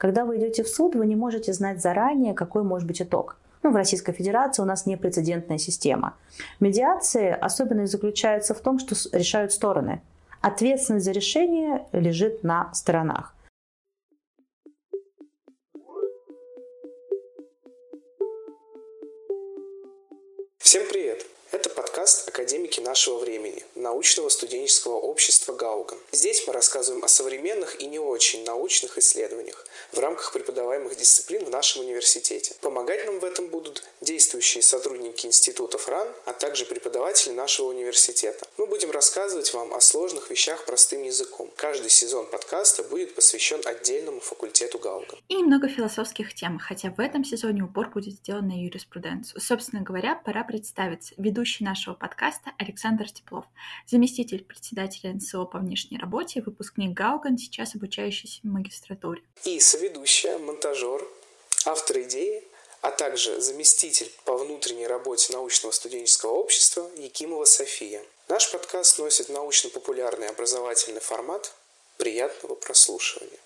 Когда вы идете в суд, вы не можете знать заранее, какой может быть итог. Ну, в Российской Федерации у нас непрецедентная система. Медиации особенность заключается в том, что решают стороны. Ответственность за решение лежит на сторонах. Всем привет! Подкаст «Академики нашего времени» научного студенческого общества «Гауган». Здесь мы рассказываем о современных и не очень научных исследованиях в рамках преподаваемых дисциплин в нашем университете. Помогать нам в этом будут действующие сотрудники институтов РАН, а также преподаватели нашего университета. Мы будем рассказывать вам о сложных вещах простым языком. Каждый сезон подкаста будет посвящен отдельному факультету Гауган. И немного философских тем, хотя в этом сезоне упор будет сделан на юриспруденцию. Собственно говоря, пора представиться. Веду ведущий нашего подкаста Александр Теплов, заместитель председателя НСО по внешней работе, выпускник Гауган, сейчас обучающийся в магистратуре. И соведущая, монтажер, автор идеи, а также заместитель по внутренней работе научного студенческого общества Якимова София. Наш подкаст носит научно-популярный образовательный формат. Приятного прослушивания.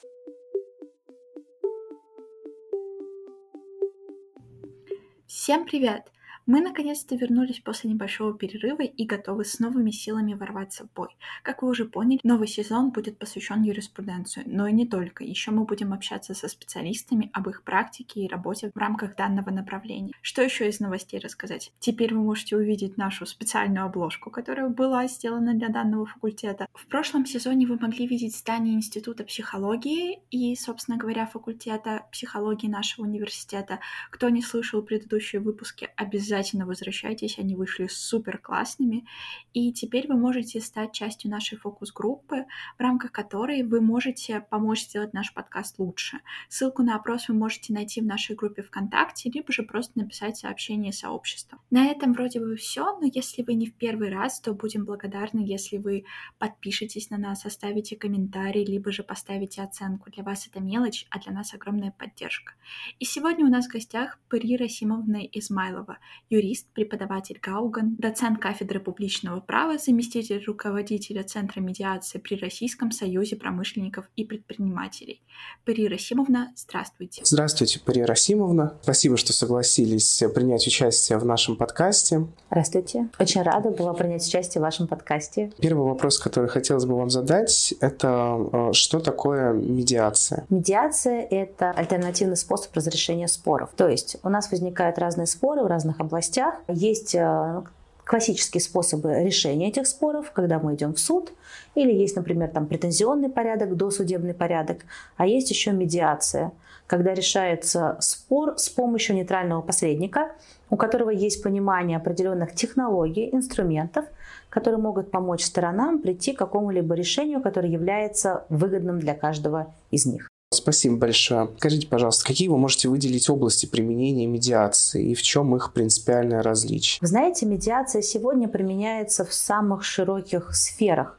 Всем привет! Мы наконец-то вернулись после небольшого перерыва и готовы с новыми силами ворваться в бой. Как вы уже поняли, новый сезон будет посвящен юриспруденцию, но и не только. Еще мы будем общаться со специалистами об их практике и работе в рамках данного направления. Что еще из новостей рассказать? Теперь вы можете увидеть нашу специальную обложку, которая была сделана для данного факультета. В прошлом сезоне вы могли видеть здание Института психологии и, собственно говоря, факультета психологии нашего университета. Кто не слышал предыдущие выпуски, обязательно обязательно возвращайтесь, они вышли супер классными. И теперь вы можете стать частью нашей фокус-группы, в рамках которой вы можете помочь сделать наш подкаст лучше. Ссылку на опрос вы можете найти в нашей группе ВКонтакте, либо же просто написать сообщение сообществу. На этом вроде бы все, но если вы не в первый раз, то будем благодарны, если вы подпишетесь на нас, оставите комментарий, либо же поставите оценку. Для вас это мелочь, а для нас огромная поддержка. И сегодня у нас в гостях Пари Расимовна Измайлова, юрист, преподаватель Гауган, доцент кафедры публичного права, заместитель руководителя Центра медиации при Российском союзе промышленников и предпринимателей. Пари Расимовна, здравствуйте. Здравствуйте, Пари Расимовна. Спасибо, что согласились принять участие в нашем подкасте. Здравствуйте. Очень рада была принять участие в вашем подкасте. Первый вопрос, который хотелось бы вам задать, это э, что такое медиация? Медиация – это альтернативный способ разрешения споров. То есть у нас возникают разные споры в разных областях областях. Есть э, классические способы решения этих споров, когда мы идем в суд, или есть, например, там претензионный порядок, досудебный порядок, а есть еще медиация, когда решается спор с помощью нейтрального посредника, у которого есть понимание определенных технологий, инструментов, которые могут помочь сторонам прийти к какому-либо решению, которое является выгодным для каждого из них. Спасибо большое. Скажите, пожалуйста, какие вы можете выделить области применения медиации и в чем их принципиальное различие? Вы знаете, медиация сегодня применяется в самых широких сферах.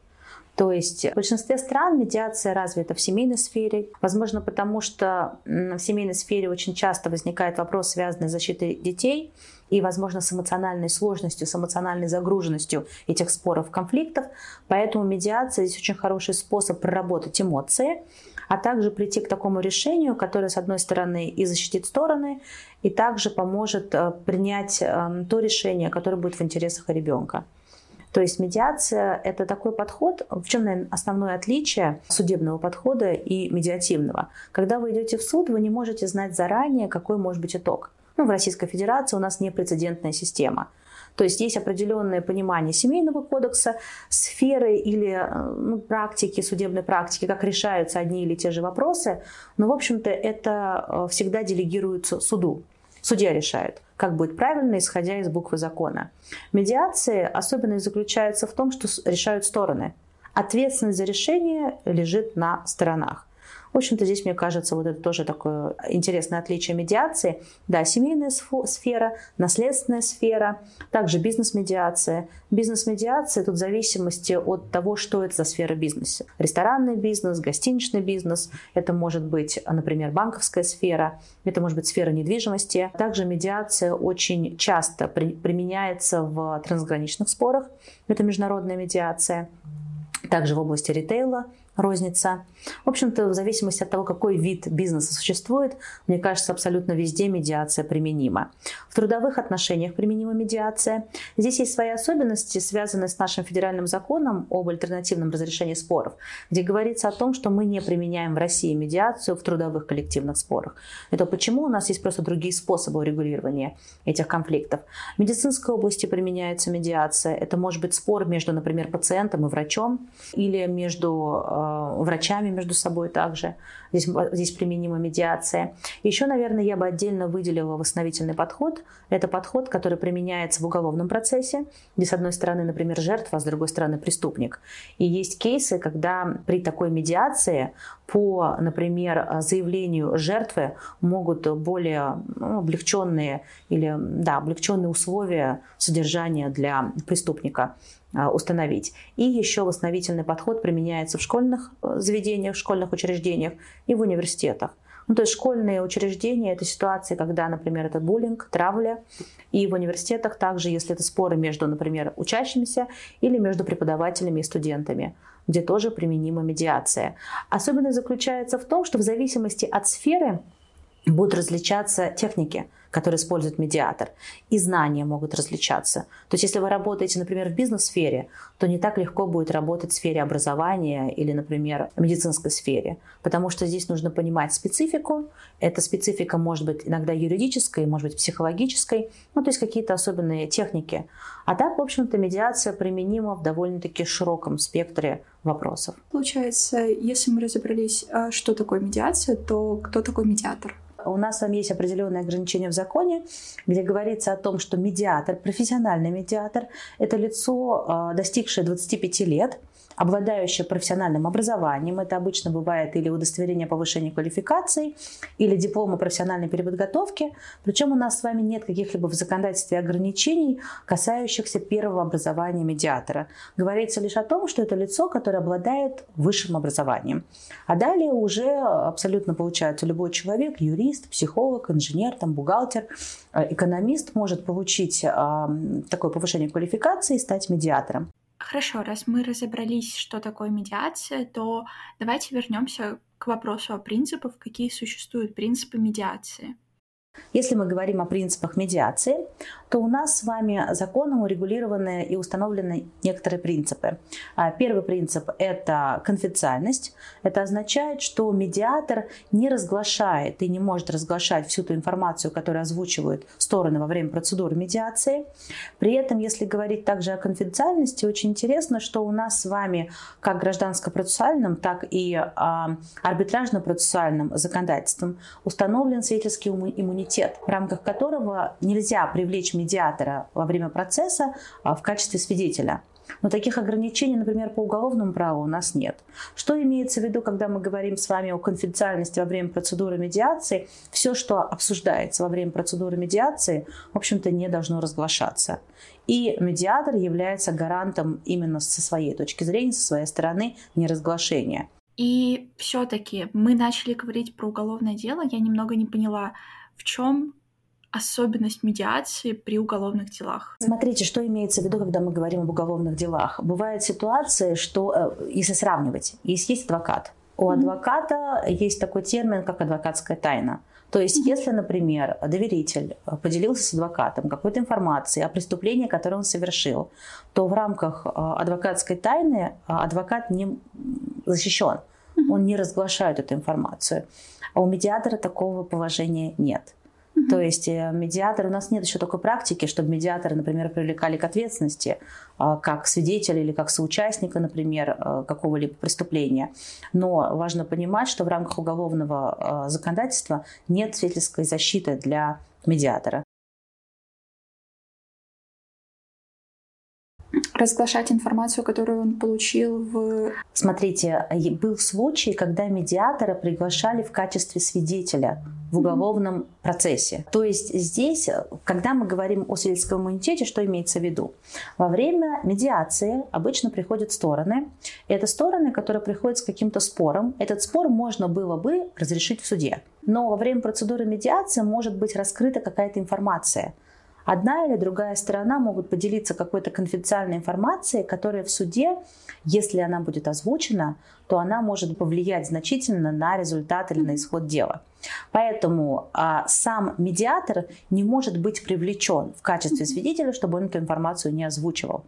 То есть в большинстве стран медиация развита в семейной сфере. Возможно, потому что в семейной сфере очень часто возникает вопрос, связанный с защитой детей и, возможно, с эмоциональной сложностью, с эмоциональной загруженностью этих споров, конфликтов. Поэтому медиация здесь очень хороший способ проработать эмоции, а также прийти к такому решению, которое, с одной стороны, и защитит стороны, и также поможет э, принять эм, то решение, которое будет в интересах ребенка. То есть медиация – это такой подход, в чем, наверное, основное отличие судебного подхода и медиативного. Когда вы идете в суд, вы не можете знать заранее, какой может быть итог. Ну, в Российской Федерации у нас непрецедентная система – то есть есть определенное понимание семейного кодекса, сферы или э, ну, практики, судебной практики, как решаются одни или те же вопросы. Но, в общем-то, это э, всегда делегируется суду. Судья решает, как будет правильно, исходя из буквы закона. Медиация особенность заключается в том, что решают стороны. Ответственность за решение лежит на сторонах. В общем-то, здесь, мне кажется, вот это тоже такое интересное отличие медиации. Да, семейная сфера, наследственная сфера, также бизнес-медиация. Бизнес-медиация тут в зависимости от того, что это за сфера бизнеса. Ресторанный бизнес, гостиничный бизнес, это может быть, например, банковская сфера, это может быть сфера недвижимости. Также медиация очень часто при, применяется в трансграничных спорах, это международная медиация. Также в области ритейла розница. В общем-то, в зависимости от того, какой вид бизнеса существует, мне кажется, абсолютно везде медиация применима. В трудовых отношениях применима медиация. Здесь есть свои особенности, связанные с нашим федеральным законом об альтернативном разрешении споров, где говорится о том, что мы не применяем в России медиацию в трудовых коллективных спорах. Это почему у нас есть просто другие способы урегулирования этих конфликтов. В медицинской области применяется медиация. Это может быть спор между, например, пациентом и врачом или между э, врачами между собой также. Здесь, здесь применима медиация. Еще, наверное, я бы отдельно выделила восстановительный подход. Это подход, который применяется в уголовном процессе, где с одной стороны, например, жертва, а с другой стороны преступник. И есть кейсы, когда при такой медиации по, например, заявлению жертвы могут более ну, облегченные или да, облегченные условия содержания для преступника установить. И еще восстановительный подход применяется в школьных э, заведениях, в школьных учреждениях и в университетах. Ну, то есть школьные учреждения – это ситуации, когда, например, это буллинг, травля. И в университетах также, если это споры между, например, учащимися или между преподавателями и студентами, где тоже применима медиация. Особенность заключается в том, что в зависимости от сферы будут различаться техники – который использует медиатор, и знания могут различаться. То есть если вы работаете, например, в бизнес-сфере, то не так легко будет работать в сфере образования или, например, в медицинской сфере, потому что здесь нужно понимать специфику. Эта специфика может быть иногда юридической, может быть психологической, ну то есть какие-то особенные техники. А так, в общем-то, медиация применима в довольно-таки широком спектре вопросов. Получается, если мы разобрались, а, что такое медиация, то кто такой медиатор? у нас с вами есть определенные ограничения в законе, где говорится о том, что медиатор, профессиональный медиатор, это лицо, а, достигшее 25 лет, обладающая профессиональным образованием. Это обычно бывает или удостоверение повышения квалификации, или диплом о профессиональной переподготовке. Причем у нас с вами нет каких-либо в законодательстве ограничений, касающихся первого образования медиатора. Говорится лишь о том, что это лицо, которое обладает высшим образованием. А далее уже абсолютно получается любой человек, юрист, психолог, инженер, там, бухгалтер, э, экономист может получить такое повышение квалификации и стать медиатором. Хорошо, раз мы разобрались, что такое медиация, то давайте вернемся к вопросу о принципах, какие существуют принципы медиации. Если мы говорим о принципах медиации, то у нас с вами законом урегулированы и установлены некоторые принципы. А, первый принцип – это конфиденциальность. Это означает, что медиатор не разглашает и не может разглашать всю ту информацию, которую озвучивают стороны во время процедуры медиации. При этом, если говорить также о конфиденциальности, очень интересно, что у нас с вами как гражданско-процессуальным, так и а, арбитражно-процессуальным законодательством установлен свидетельский иммунитет, в рамках которого нельзя привлечь медиатора во время процесса а, в качестве свидетеля. Но таких ограничений, например, по уголовному праву у нас нет. Что имеется в виду, когда мы говорим с вами о конфиденциальности во время процедуры медиации? Все, что обсуждается во время процедуры медиации, в общем-то, не должно разглашаться. И медиатор является гарантом именно со своей точки зрения, со своей стороны неразглашения. И все-таки мы начали говорить про уголовное дело. Я немного не поняла, в чем особенность медиации при уголовных делах? Смотрите, что имеется в виду, когда мы говорим об уголовных делах. Бывают ситуации, что, э, если сравнивать, если есть адвокат, у адвоката есть такой термин, как адвокатская тайна. То есть, если, например, доверитель поделился с адвокатом какой-то информацией о преступлении, которое он совершил, то в рамках э, адвокатской тайны э, адвокат не защищен. Он не разглашает эту информацию. А у медиатора такого положения нет. Mm-hmm. То есть э, медиатор, у нас нет еще такой практики, чтобы медиаторы, например, привлекали к ответственности а, как свидетеля или как соучастника, например, э, какого-либо преступления. Но важно понимать, что в рамках уголовного э, законодательства нет свидетельской защиты для медиатора. Разглашать информацию, которую он получил в... Смотрите, был случай, когда медиатора приглашали в качестве свидетеля в уголовном mm-hmm. процессе. То есть здесь, когда мы говорим о свидетельском иммунитете, что имеется в виду? Во время медиации обычно приходят стороны. Это стороны, которые приходят с каким-то спором. Этот спор можно было бы разрешить в суде. Но во время процедуры медиации может быть раскрыта какая-то информация – одна или другая сторона могут поделиться какой-то конфиденциальной информацией, которая в суде, если она будет озвучена, то она может повлиять значительно на результат или на исход дела. Поэтому а, сам медиатор не может быть привлечен в качестве свидетеля, чтобы он эту информацию не озвучивал.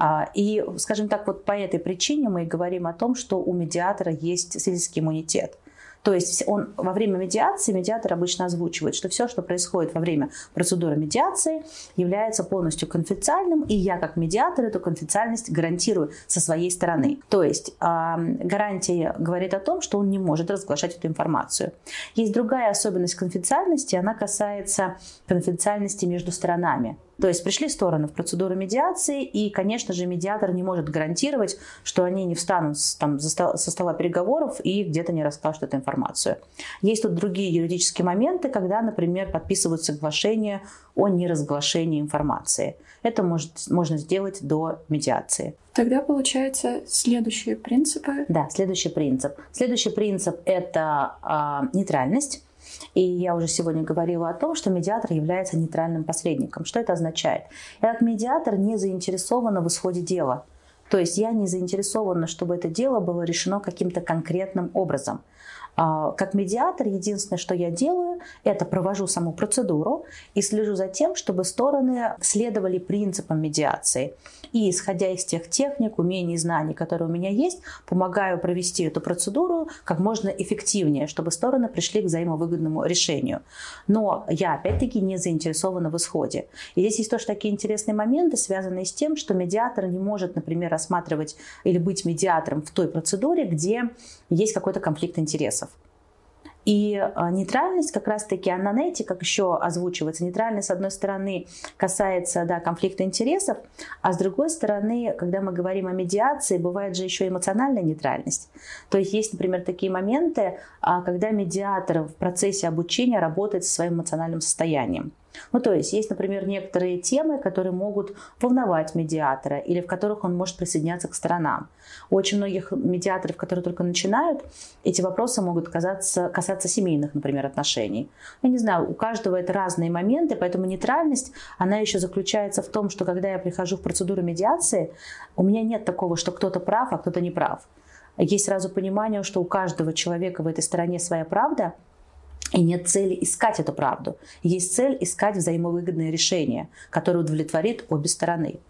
А, и, скажем так, вот по этой причине мы и говорим о том, что у медиатора есть свидетельский иммунитет. То есть он во время медиации, медиатор обычно озвучивает, что все, что происходит во время процедуры медиации, является полностью конфиденциальным, и я как медиатор эту конфиденциальность гарантирую со своей стороны. То есть гарантия говорит о том, что он не может разглашать эту информацию. Есть другая особенность конфиденциальности, она касается конфиденциальности между сторонами. То есть пришли стороны в процедуру медиации, и, конечно же, медиатор не может гарантировать, что они не встанут там, со стола переговоров и где-то не расскажут эту информацию. Есть тут другие юридические моменты, когда, например, подписывают соглашение о неразглашении информации. Это может, можно сделать до медиации. Тогда получается следующие принципы. Да, следующий принцип. Следующий принцип – это э, нейтральность. И я уже сегодня говорила о том, что медиатор является нейтральным посредником. Что это означает? Как медиатор не заинтересована в исходе дела. То есть я не заинтересована, чтобы это дело было решено каким-то конкретным образом. А, как медиатор единственное, что я делаю, это провожу саму процедуру и слежу за тем, чтобы стороны следовали принципам медиации. И исходя из тех техник, умений и знаний, которые у меня есть, помогаю провести эту процедуру как можно эффективнее, чтобы стороны пришли к взаимовыгодному решению. Но я опять-таки не заинтересована в исходе. И здесь есть тоже такие интересные моменты, связанные с тем, что медиатор не может, например, рассматривать или быть медиатором в той процедуре, где есть какой-то конфликт интересов. И а, нейтральность как раз-таки, она, знаете, как еще озвучивается, нейтральность, с одной стороны, касается да, конфликта интересов, а с другой стороны, когда мы говорим о медиации, бывает же еще эмоциональная нейтральность. То есть есть, например, такие моменты, а, когда медиатор в процессе обучения работает со своим эмоциональным состоянием. Ну, то есть есть, например, некоторые темы, которые могут волновать медиатора или в которых он может присоединяться к сторонам. У очень многих медиаторов, которые только начинают, эти вопросы могут касаться, касаться семейных, например, отношений. Я не знаю, у каждого это разные моменты, поэтому нейтральность, она еще заключается в том, что когда я прихожу в процедуру медиации, у меня нет такого, что кто-то прав, а кто-то не прав. Есть сразу понимание, что у каждого человека в этой стороне своя правда – и нет цели искать эту правду. Есть цель искать взаимовыгодное решение, которое удовлетворит обе стороны.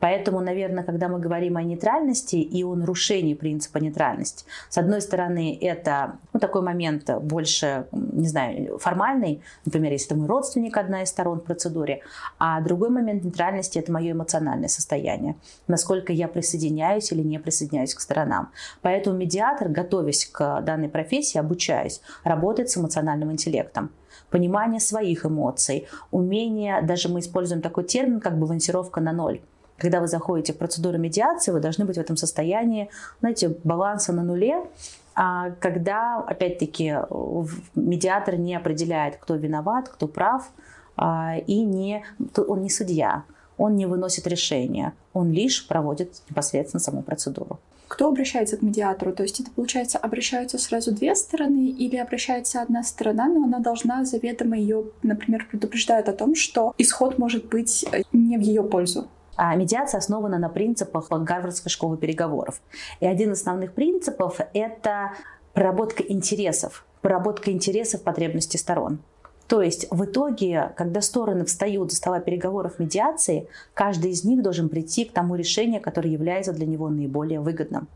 Поэтому, наверное, когда мы говорим о нейтральности и о нарушении принципа нейтральности, с одной стороны, это ну, такой момент больше, не знаю, формальный, например, если это мой родственник, одна из сторон в процедуре, а другой момент нейтральности – это мое эмоциональное состояние, насколько я присоединяюсь или не присоединяюсь к сторонам. Поэтому медиатор, готовясь к данной профессии, обучаясь, работает с эмоциональным интеллектом понимание своих эмоций, умение, даже мы используем такой термин, как балансировка на ноль. Когда вы заходите в процедуру медиации, вы должны быть в этом состоянии, знаете, баланса на нуле, а когда, опять-таки, медиатор не определяет, кто виноват, кто прав, а, и не, он не судья, он не выносит решения, он лишь проводит непосредственно саму процедуру. Кто обращается к медиатору? То есть это, получается, обращаются сразу две стороны или обращается одна сторона, но она должна заведомо ее, например, предупреждает о том, что исход может быть не в ее пользу. А медиация основана на принципах Гарвардской школы переговоров. И один из основных принципов – это проработка интересов, проработка интересов потребностей сторон. То есть в итоге, когда стороны встают за стола переговоров медиации, каждый из них должен прийти к тому решению, которое является для него наиболее выгодным.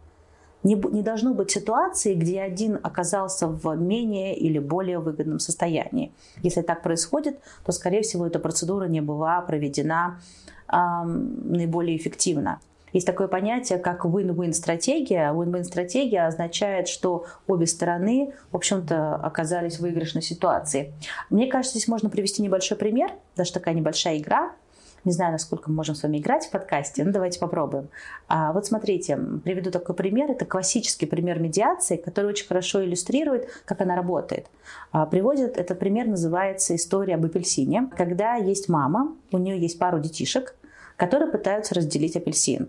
Не, не должно быть ситуации, где один оказался в менее или более выгодном состоянии. Если так происходит, то, скорее всего, эта процедура не была проведена наиболее эффективно. Есть такое понятие, как win-win стратегия. Win-win стратегия означает, что обе стороны, в общем-то, оказались в выигрышной ситуации. Мне кажется, здесь можно привести небольшой пример, даже такая небольшая игра. Не знаю, насколько мы можем с вами играть в подкасте, но давайте попробуем. А, вот смотрите, приведу такой пример. Это классический пример медиации, который очень хорошо иллюстрирует, как она работает. А, приводит этот пример, называется «История об апельсине». Когда есть мама, у нее есть пару детишек, которые пытаются разделить апельсин.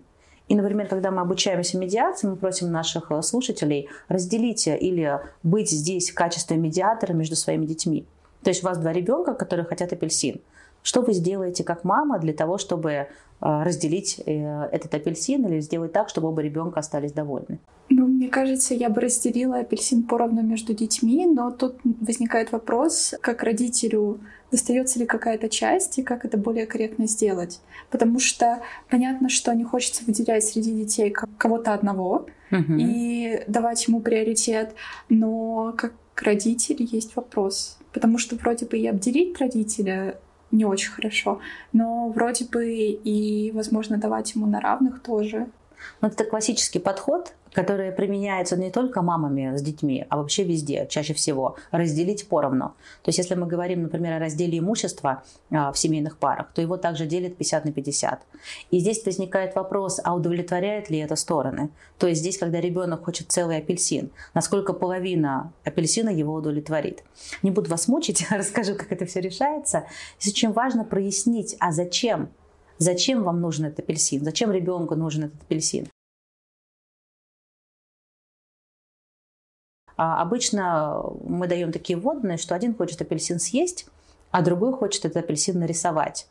И, например, когда мы обучаемся медиации, мы просим наших э, слушателей разделить или быть здесь в качестве медиатора между своими детьми. То есть у вас два ребенка, которые хотят апельсин. Что вы сделаете как мама для того, чтобы э, разделить э, этот апельсин или сделать так, чтобы оба ребенка остались довольны? Ну, мне кажется, я бы разделила апельсин поровну между детьми, но тут возникает вопрос, как родителю достается ли какая-то часть и как это более корректно сделать. Потому что понятно, что не хочется выделять среди детей кого-то одного угу. и давать ему приоритет, но как родитель есть вопрос. Потому что вроде бы и обделить родителя не очень хорошо, но вроде бы и, возможно, давать ему на равных тоже. Ну, это классический подход, которые применяются не только мамами с детьми, а вообще везде, чаще всего, разделить поровну. То есть если мы говорим, например, о разделе имущества а, в семейных парах, то его также делят 50 на 50. И здесь возникает вопрос, а удовлетворяет ли это стороны? То есть здесь, когда ребенок хочет целый апельсин, насколько половина апельсина его удовлетворит? Не буду вас мучить, расскажу, как это все решается. Здесь очень важно прояснить, а зачем Зачем вам нужен этот апельсин? Зачем ребенку нужен этот апельсин? Обычно мы даем такие вводные, что один хочет апельсин съесть, а другой хочет этот апельсин нарисовать.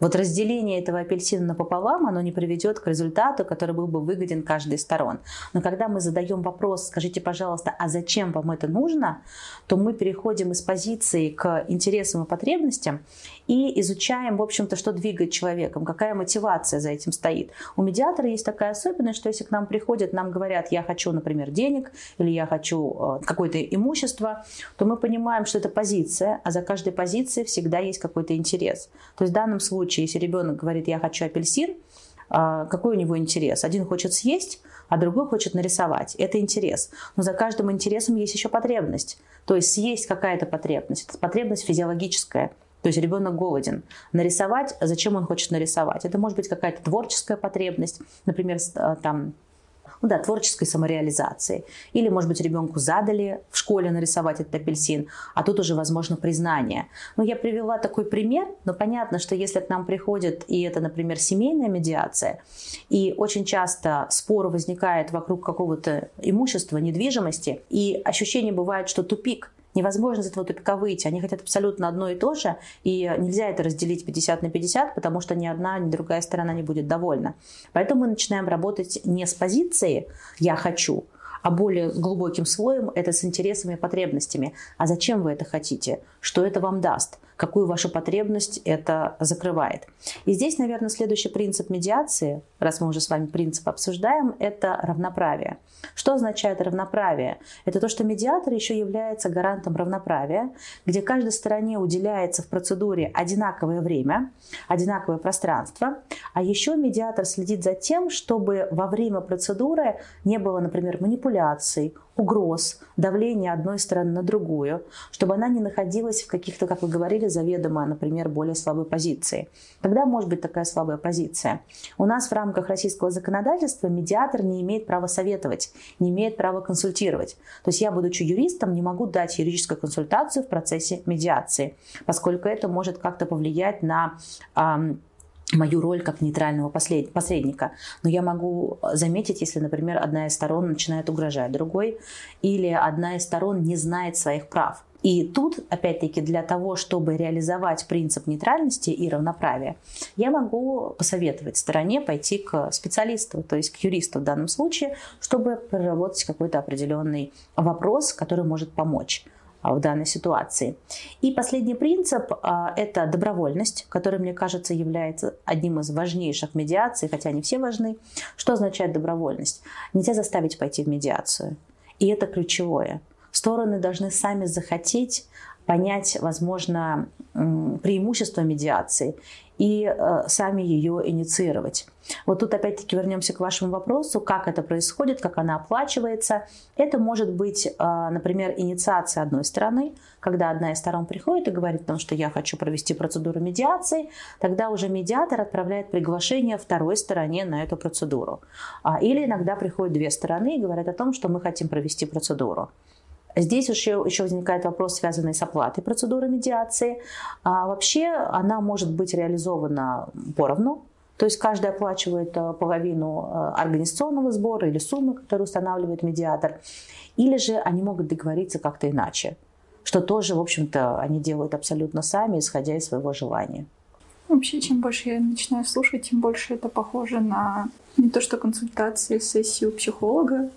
Вот разделение этого апельсина напополам, оно не приведет к результату, который был бы выгоден каждой из сторон. Но когда мы задаем вопрос, скажите, пожалуйста, а зачем вам это нужно, то мы переходим из позиции к интересам и потребностям и изучаем, в общем-то, что двигает человеком, какая мотивация за этим стоит. У медиатора есть такая особенность, что если к нам приходят, нам говорят, я хочу, например, денег или я хочу э, какое-то имущество, то мы понимаем, что это позиция, а за каждой позицией всегда есть какой-то интерес. То есть в данном случае, если ребенок говорит, я хочу апельсин, э, какой у него интерес? Один хочет съесть, а другой хочет нарисовать. Это интерес. Но за каждым интересом есть еще потребность. То есть съесть какая-то потребность. Это потребность физиологическая. То есть ребенок голоден. Нарисовать, зачем он хочет нарисовать? Это может быть какая-то творческая потребность, например, э, там, ну да, творческой самореализации. Или, может быть, ребенку задали в школе нарисовать этот апельсин, а тут уже возможно признание. Ну, я привела такой пример, но понятно, что если к нам приходит, и это, например, семейная медиация, и очень часто спор возникает вокруг какого-то имущества, недвижимости, и ощущение бывает, что тупик – невозможно из этого тупика выйти. Они хотят абсолютно одно и то же, и нельзя это разделить 50 на 50, потому что ни одна, ни другая сторона не будет довольна. Поэтому мы начинаем работать не с позиции «я хочу», а более глубоким слоем это с интересами и потребностями. А зачем вы это хотите? Что это вам даст? Какую вашу потребность это закрывает. И здесь, наверное, следующий принцип медиации, раз мы уже с вами принцип обсуждаем, это равноправие. Что означает равноправие? Это то, что медиатор еще является гарантом равноправия, где каждой стороне уделяется в процедуре одинаковое время, одинаковое пространство, а еще медиатор следит за тем, чтобы во время процедуры не было, например, манипуляций, угроз, давления одной стороны на другую, чтобы она не находилась в каких-то, как вы говорили, заведомо, например, более слабой позиции. Когда может быть такая слабая позиция? У нас в рамках российского законодательства медиатор не имеет права советовать, не имеет права консультировать. То есть я, будучи юристом, не могу дать юридическую консультацию в процессе медиации, поскольку это может как-то повлиять на мою роль как нейтрального посредника. Но я могу заметить, если, например, одна из сторон начинает угрожать другой, или одна из сторон не знает своих прав. И тут, опять-таки, для того, чтобы реализовать принцип нейтральности и равноправия, я могу посоветовать стороне пойти к специалисту, то есть к юристу в данном случае, чтобы проработать какой-то определенный вопрос, который может помочь. А, в данной ситуации. И последний принцип а, – это добровольность, который, мне кажется, является одним из важнейших медиаций, хотя не все важны. Что означает добровольность? Нельзя заставить пойти в медиацию. И это ключевое. Стороны должны сами захотеть понять, возможно, преимущества медиации и э, сами ее инициировать. Вот тут опять-таки вернемся к вашему вопросу, как это происходит, как она оплачивается. Это может быть, э, например, инициация одной стороны, когда одна из сторон приходит и говорит о том, что я хочу провести процедуру медиации, тогда уже медиатор отправляет приглашение второй стороне на эту процедуру. А, или иногда приходят две стороны и говорят о том, что мы хотим провести процедуру. Здесь еще, еще возникает вопрос, связанный с оплатой процедуры медиации. А вообще она может быть реализована поровну, то есть каждый оплачивает э, половину э, организационного сбора или суммы, которую устанавливает медиатор. Или же они могут договориться как-то иначе что тоже, в общем-то, они делают абсолютно сами, исходя из своего желания. Вообще, чем больше я начинаю слушать, тем больше это похоже на не то что консультации, сессию психолога,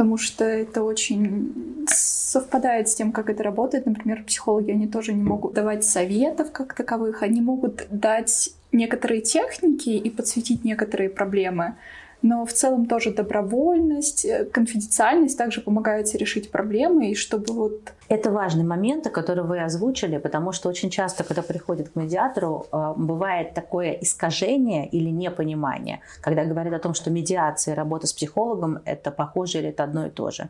потому что это очень совпадает с тем, как это работает. Например, психологи, они тоже не могут давать советов как таковых, они могут дать некоторые техники и подсветить некоторые проблемы, но в целом тоже добровольность, э, конфиденциальность также помогает решить проблемы, и чтобы вот... Это важный момент, который вы озвучили, потому что очень часто, когда приходит к медиатору, э, бывает такое искажение или непонимание, когда говорят о том, что медиация и работа с психологом – это похоже или это одно и то же.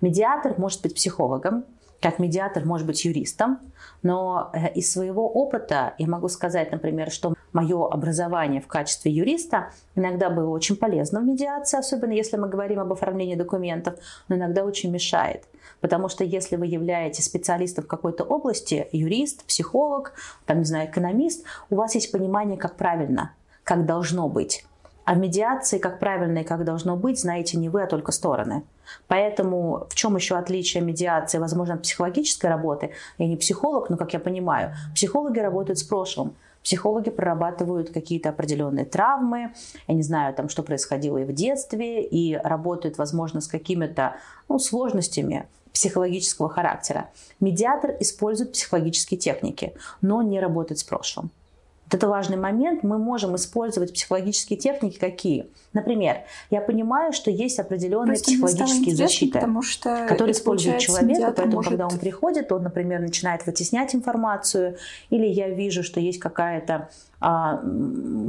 Медиатор может быть психологом, как медиатор может быть юристом, но э, из своего опыта я могу сказать, например, что мое образование в качестве юриста иногда было очень полезно в медиации, особенно если мы говорим об оформлении документов, но иногда очень мешает. Потому что если вы являетесь специалистом в какой-то области, юрист, психолог, там, не знаю, экономист, у вас есть понимание, как правильно, как должно быть. А в медиации, как правильно и как должно быть, знаете не вы, а только стороны. Поэтому в чем еще отличие медиации, возможно, от психологической работы? Я не психолог, но, как я понимаю, психологи работают с прошлым. Психологи прорабатывают какие-то определенные травмы, я не знаю, там, что происходило и в детстве, и работают, возможно, с какими-то ну, сложностями психологического характера. Медиатор использует психологические техники, но не работает с прошлым. Вот это важный момент. Мы можем использовать психологические техники какие? Например, я понимаю, что есть определенные Просто психологические защиты, что которые использует человек, поэтому может... когда он приходит, он, например, начинает вытеснять информацию, или я вижу, что есть какая-то а,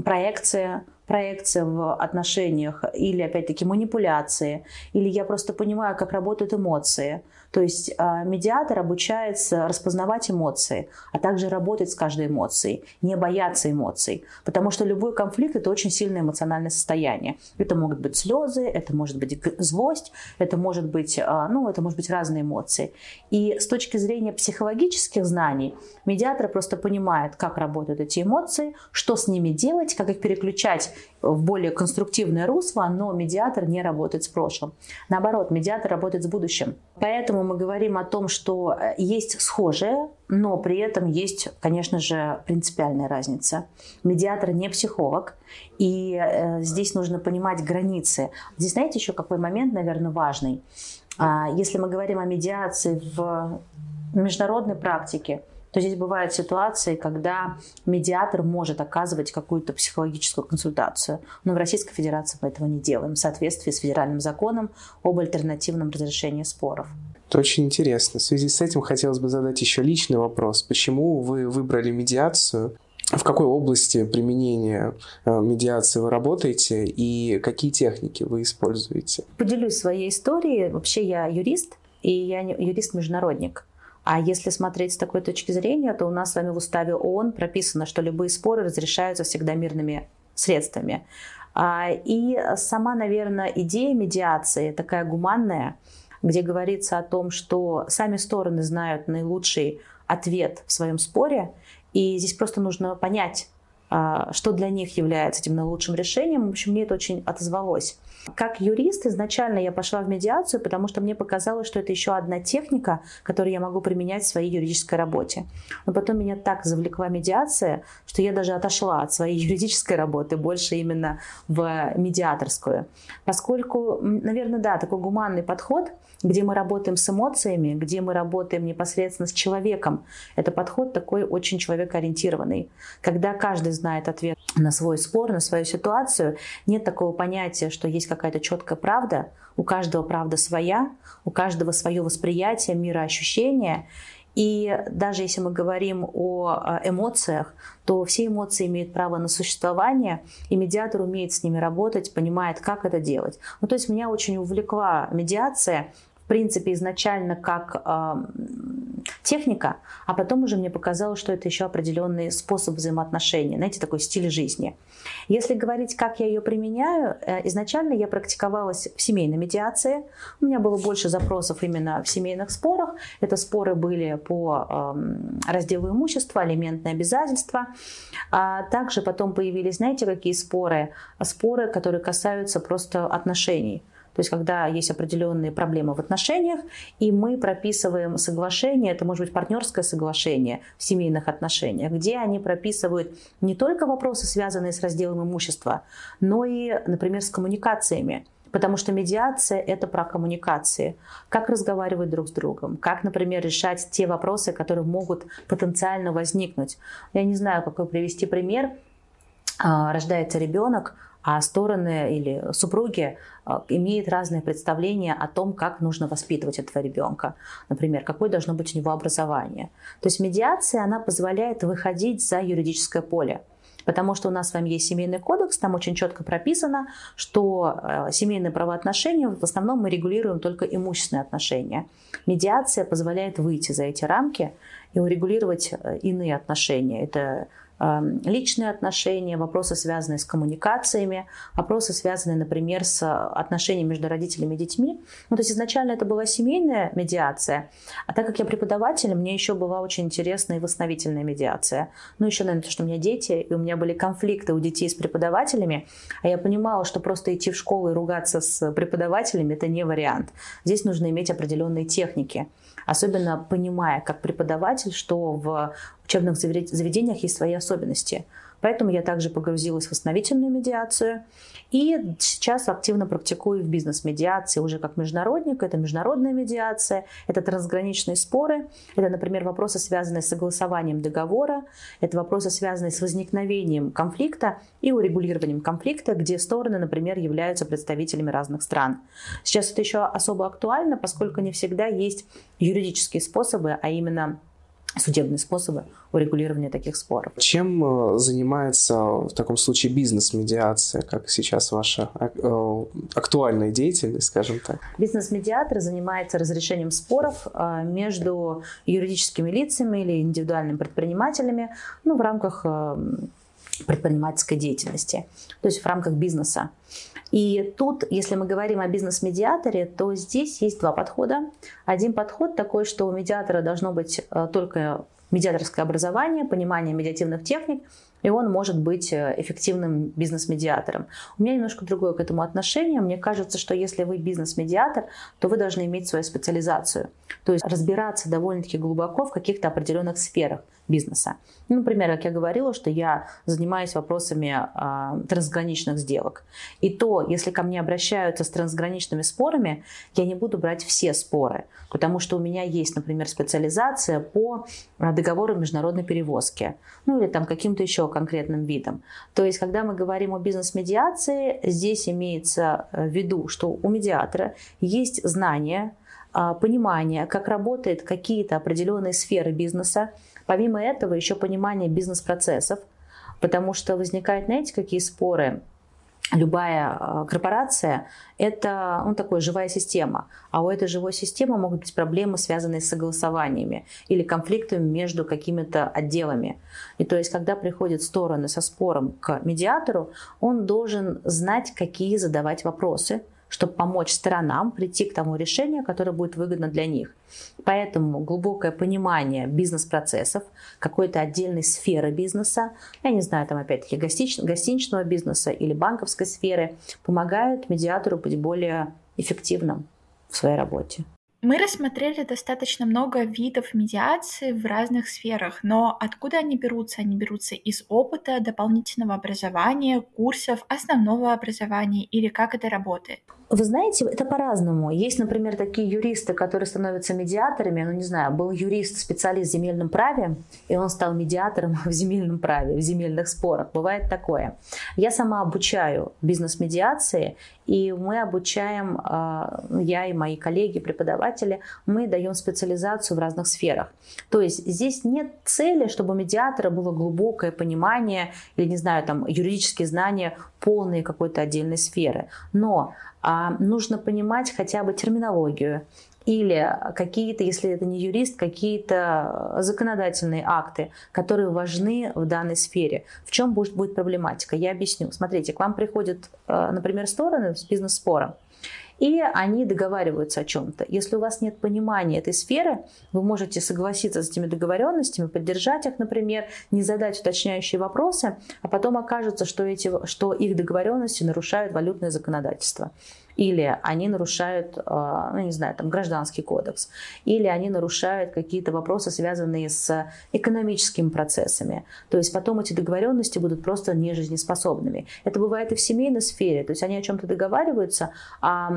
проекция проекция в отношениях или, опять-таки, манипуляции, или я просто понимаю, как работают эмоции. То есть а, медиатор обучается распознавать эмоции, а также работать с каждой эмоцией, не бояться эмоций, потому что любой конфликт – это очень сильное эмоциональное состояние. Это могут быть слезы, это может быть злость, это может быть, а, ну, это может быть разные эмоции. И с точки зрения психологических знаний, медиатор просто понимает, как работают эти эмоции, что с ними делать, как их переключать в более конструктивное русло, но медиатор не работает с прошлым. Наоборот, медиатор работает с будущим. Поэтому мы говорим о том, что э, есть схожее, но при этом есть, конечно же, принципиальная разница. Медиатор не психолог, и э, здесь нужно понимать границы. Здесь, знаете, еще какой момент, наверное, важный. А, если мы говорим о медиации в международной практике, то здесь бывают ситуации, когда медиатор может оказывать какую-то психологическую консультацию. Но в Российской Федерации мы этого не делаем в соответствии с федеральным законом об альтернативном разрешении споров. Это очень интересно. В связи с этим хотелось бы задать еще личный вопрос. Почему вы выбрали медиацию? В какой области применения э, медиации вы работаете и какие техники вы используете? Поделюсь своей историей. Вообще я юрист, и я юрист-международник. А если смотреть с такой точки зрения, то у нас с вами в уставе ООН прописано, что любые споры разрешаются всегда мирными средствами. А, и сама, наверное, идея медиации такая гуманная, где говорится о том, что сами стороны знают наилучший ответ в своем споре, и здесь просто нужно понять, что для них является этим наилучшим решением. В общем, мне это очень отозвалось. Как юрист изначально я пошла в медиацию, потому что мне показалось, что это еще одна техника, которую я могу применять в своей юридической работе. Но потом меня так завлекла медиация, что я даже отошла от своей юридической работы больше именно в медиаторскую. Поскольку, наверное, да, такой гуманный подход, где мы работаем с эмоциями, где мы работаем непосредственно с человеком. Это подход такой очень человекоориентированный. Когда каждый знает ответ на свой спор, на свою ситуацию, нет такого понятия, что есть какая-то четкая правда, у каждого правда своя, у каждого свое восприятие мира, ощущения. И даже если мы говорим о эмоциях, то все эмоции имеют право на существование, и медиатор умеет с ними работать, понимает, как это делать. Ну, то есть меня очень увлекла медиация, принципе, изначально как э, техника, а потом уже мне показалось, что это еще определенный способ взаимоотношений, знаете, такой стиль жизни. Если говорить, как я ее применяю, э, изначально я практиковалась в семейной медиации. У меня было больше запросов именно в семейных спорах. Это споры были по эм, разделу имущества, алиментные обязательства. А также потом появились, знаете, какие споры? Споры, которые касаются просто отношений То есть, когда есть определенные проблемы в отношениях, и мы прописываем соглашение, это может быть партнерское соглашение в семейных отношениях, где они прописывают не только вопросы, связанные с разделом имущества, но и, например, с коммуникациями. Потому что медиация – это про коммуникации. Как разговаривать друг с другом, как, например, решать те вопросы, которые могут потенциально возникнуть. Я не знаю, какой привести пример. А, рождается ребенок, а стороны или супруги а, имеют разные представления о том, как нужно воспитывать этого ребенка. Например, какое должно быть у него образование. То есть медиация, она позволяет выходить за юридическое поле. Потому что у нас с вами есть семейный кодекс, там очень четко прописано, что э, семейные правоотношения в основном мы регулируем только имущественные отношения. Медиация позволяет выйти за эти рамки и урегулировать э, иные отношения. Это личные отношения, вопросы, связанные с коммуникациями, вопросы, связанные, например, с отношениями между родителями и детьми. Ну, то есть изначально это была семейная медиация, а так как я преподаватель, мне еще была очень интересная и восстановительная медиация. Ну, еще, наверное, то, что у меня дети, и у меня были конфликты у детей с преподавателями, а я понимала, что просто идти в школу и ругаться с преподавателями – это не вариант. Здесь нужно иметь определенные техники особенно понимая как преподаватель, что в учебных заведениях есть свои особенности. Поэтому я также погрузилась в восстановительную медиацию. И сейчас активно практикую в бизнес-медиации уже как международник. Это международная медиация, это трансграничные споры, это, например, вопросы, связанные с согласованием договора, это вопросы, связанные с возникновением конфликта и урегулированием конфликта, где стороны, например, являются представителями разных стран. Сейчас это еще особо актуально, поскольку не всегда есть юридические способы, а именно судебные способы урегулирования таких споров. Чем э, занимается в таком случае бизнес-медиация, как сейчас ваша э, актуальная деятельность, скажем так? Бизнес-медиатор занимается разрешением споров э, между юридическими лицами или индивидуальными предпринимателями ну, в рамках предпринимательской деятельности, то есть в рамках бизнеса. И тут, если мы говорим о бизнес-медиаторе, то здесь есть два подхода. Один подход такой, что у медиатора должно быть э, только медиаторское образование, понимание медиативных техник, и он может быть э, эффективным бизнес-медиатором. У меня немножко другое к этому отношение. Мне кажется, что если вы бизнес-медиатор, то вы должны иметь свою специализацию. То есть разбираться довольно-таки глубоко в каких-то определенных сферах бизнеса. Ну, например, как я говорила, что я занимаюсь вопросами э, трансграничных сделок. И то, если ко мне обращаются с трансграничными спорами, я не буду брать все споры, потому что у меня есть, например, специализация по а, договору международной перевозки, ну или там каким-то еще конкретным видом. То есть, когда мы говорим о бизнес-медиации, здесь имеется э, в виду, что у медиатора есть знания, понимание, как работают какие-то определенные сферы бизнеса, Помимо этого еще понимание бизнес-процессов, потому что возникают, знаете, какие споры? Любая э, корпорация – это ну, такая живая система, а у этой живой системы могут быть проблемы, связанные с согласованиями или конфликтами между какими-то отделами. И то есть, когда приходят стороны со спором к медиатору, он должен знать, какие задавать вопросы – чтобы помочь сторонам прийти к тому решению, которое будет выгодно для них. Поэтому глубокое понимание бизнес-процессов, какой-то отдельной сферы бизнеса, я не знаю, там опять-таки гостиничного бизнеса или банковской сферы, помогают медиатору быть более эффективным в своей работе. Мы рассмотрели достаточно много видов медиации в разных сферах, но откуда они берутся? Они берутся из опыта, дополнительного образования, курсов, основного образования или как это работает? Вы знаете, это по-разному. Есть, например, такие юристы, которые становятся медиаторами. Ну, не знаю, был юрист, специалист в земельном праве, и он стал медиатором в земельном праве, в земельных спорах. Бывает такое. Я сама обучаю бизнес-медиации, и мы обучаем, а, я и мои коллеги, преподаватели, мы даем специализацию в разных сферах. То есть здесь нет цели, чтобы у медиатора было глубокое понимание или, не знаю, там, юридические знания полные какой-то отдельной сферы. Но нужно понимать хотя бы терминологию или какие-то, если это не юрист, какие-то законодательные акты, которые важны в данной сфере. В чем будет, проблематика? Я объясню. Смотрите, к вам приходят, э, например, стороны с бизнес-спором, и они договариваются о чем-то. Если у вас нет понимания этой сферы, вы можете согласиться с этими договоренностями, поддержать их, например, не задать уточняющие вопросы, а потом окажется, что, эти, что их договоренности нарушают валютное законодательство. Или они нарушают, ну не знаю, там гражданский кодекс, или они нарушают какие-то вопросы, связанные с экономическими процессами. То есть потом эти договоренности будут просто нежизнеспособными. Это бывает и в семейной сфере, то есть они о чем-то договариваются, а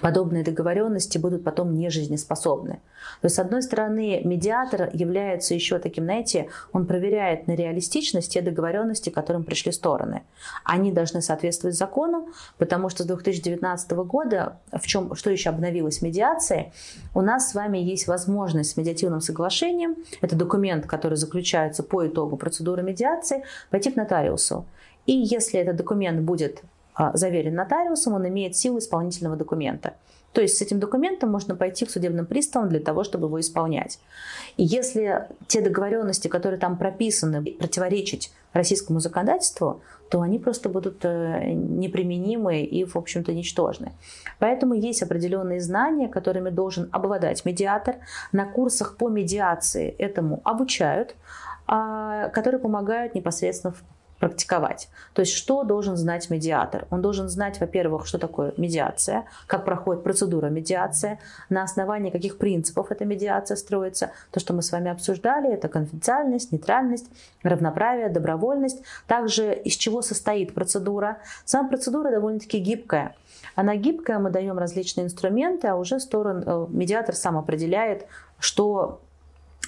подобные договоренности будут потом не жизнеспособны. То есть, с одной стороны, медиатор является еще таким, знаете, он проверяет на реалистичность те договоренности, к которым пришли стороны. Они должны соответствовать закону, потому что с 2019 года, в чем, что еще обновилось в медиации, у нас с вами есть возможность с медиативным соглашением, это документ, который заключается по итогу процедуры медиации, пойти к нотариусу. И если этот документ будет заверен нотариусом, он имеет силу исполнительного документа. То есть с этим документом можно пойти к судебным приставам для того, чтобы его исполнять. И если те договоренности, которые там прописаны, противоречить российскому законодательству, то они просто будут э, неприменимы и, в общем-то, ничтожны. Поэтому есть определенные знания, которыми должен обладать медиатор. На курсах по медиации этому обучают, а, которые помогают непосредственно в практиковать. То есть что должен знать медиатор? Он должен знать, во-первых, что такое медиация, как проходит процедура медиации, на основании каких принципов эта медиация строится. То, что мы с вами обсуждали, это конфиденциальность, нейтральность, равноправие, добровольность. Также из чего состоит процедура. Сама процедура довольно-таки гибкая. Она гибкая, мы даем различные инструменты, а уже сторон, э, медиатор сам определяет, что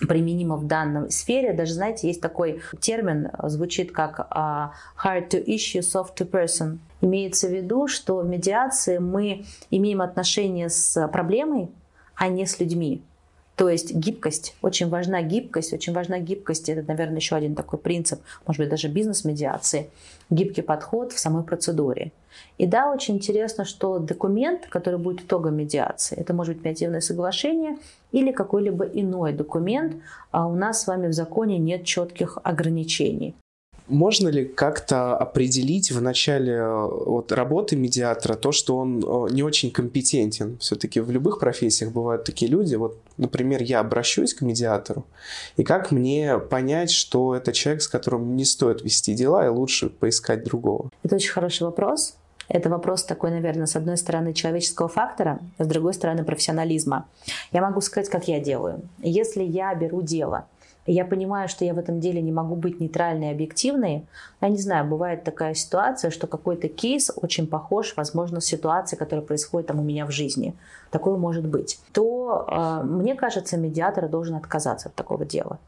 применимо в данной сфере. Даже, знаете, есть такой термин, звучит как uh, hard to issue, soft to person. Имеется в виду, что в медиации мы имеем отношение с проблемой, а не с людьми. То есть гибкость, очень важна гибкость, очень важна гибкость, это, наверное, еще один такой принцип, может быть, даже бизнес-медиации, гибкий подход в самой процедуре. И да, очень интересно, что документ, который будет итогом медиации, это может быть медиативное соглашение или какой-либо иной документ, а у нас с вами в законе нет четких ограничений. Можно ли как-то определить в начале э, вот, работы медиатора то, что он э, не очень компетентен? Все-таки в любых профессиях бывают такие люди. Вот, например, я обращусь к медиатору, и как мне понять, что это человек, с которым не стоит вести дела, и лучше поискать другого? Это очень хороший вопрос. Это вопрос такой, наверное, с одной стороны человеческого фактора, а с другой стороны профессионализма. Я могу сказать, как я делаю. Если я беру дело, я понимаю, что я в этом деле не могу быть нейтральной и объективной. Я не знаю, бывает такая ситуация, что какой-то кейс очень похож, возможно, с ситуацией, которая происходит там у меня в жизни. Такое может быть. То, э, мне кажется, медиатор должен отказаться от такого дела.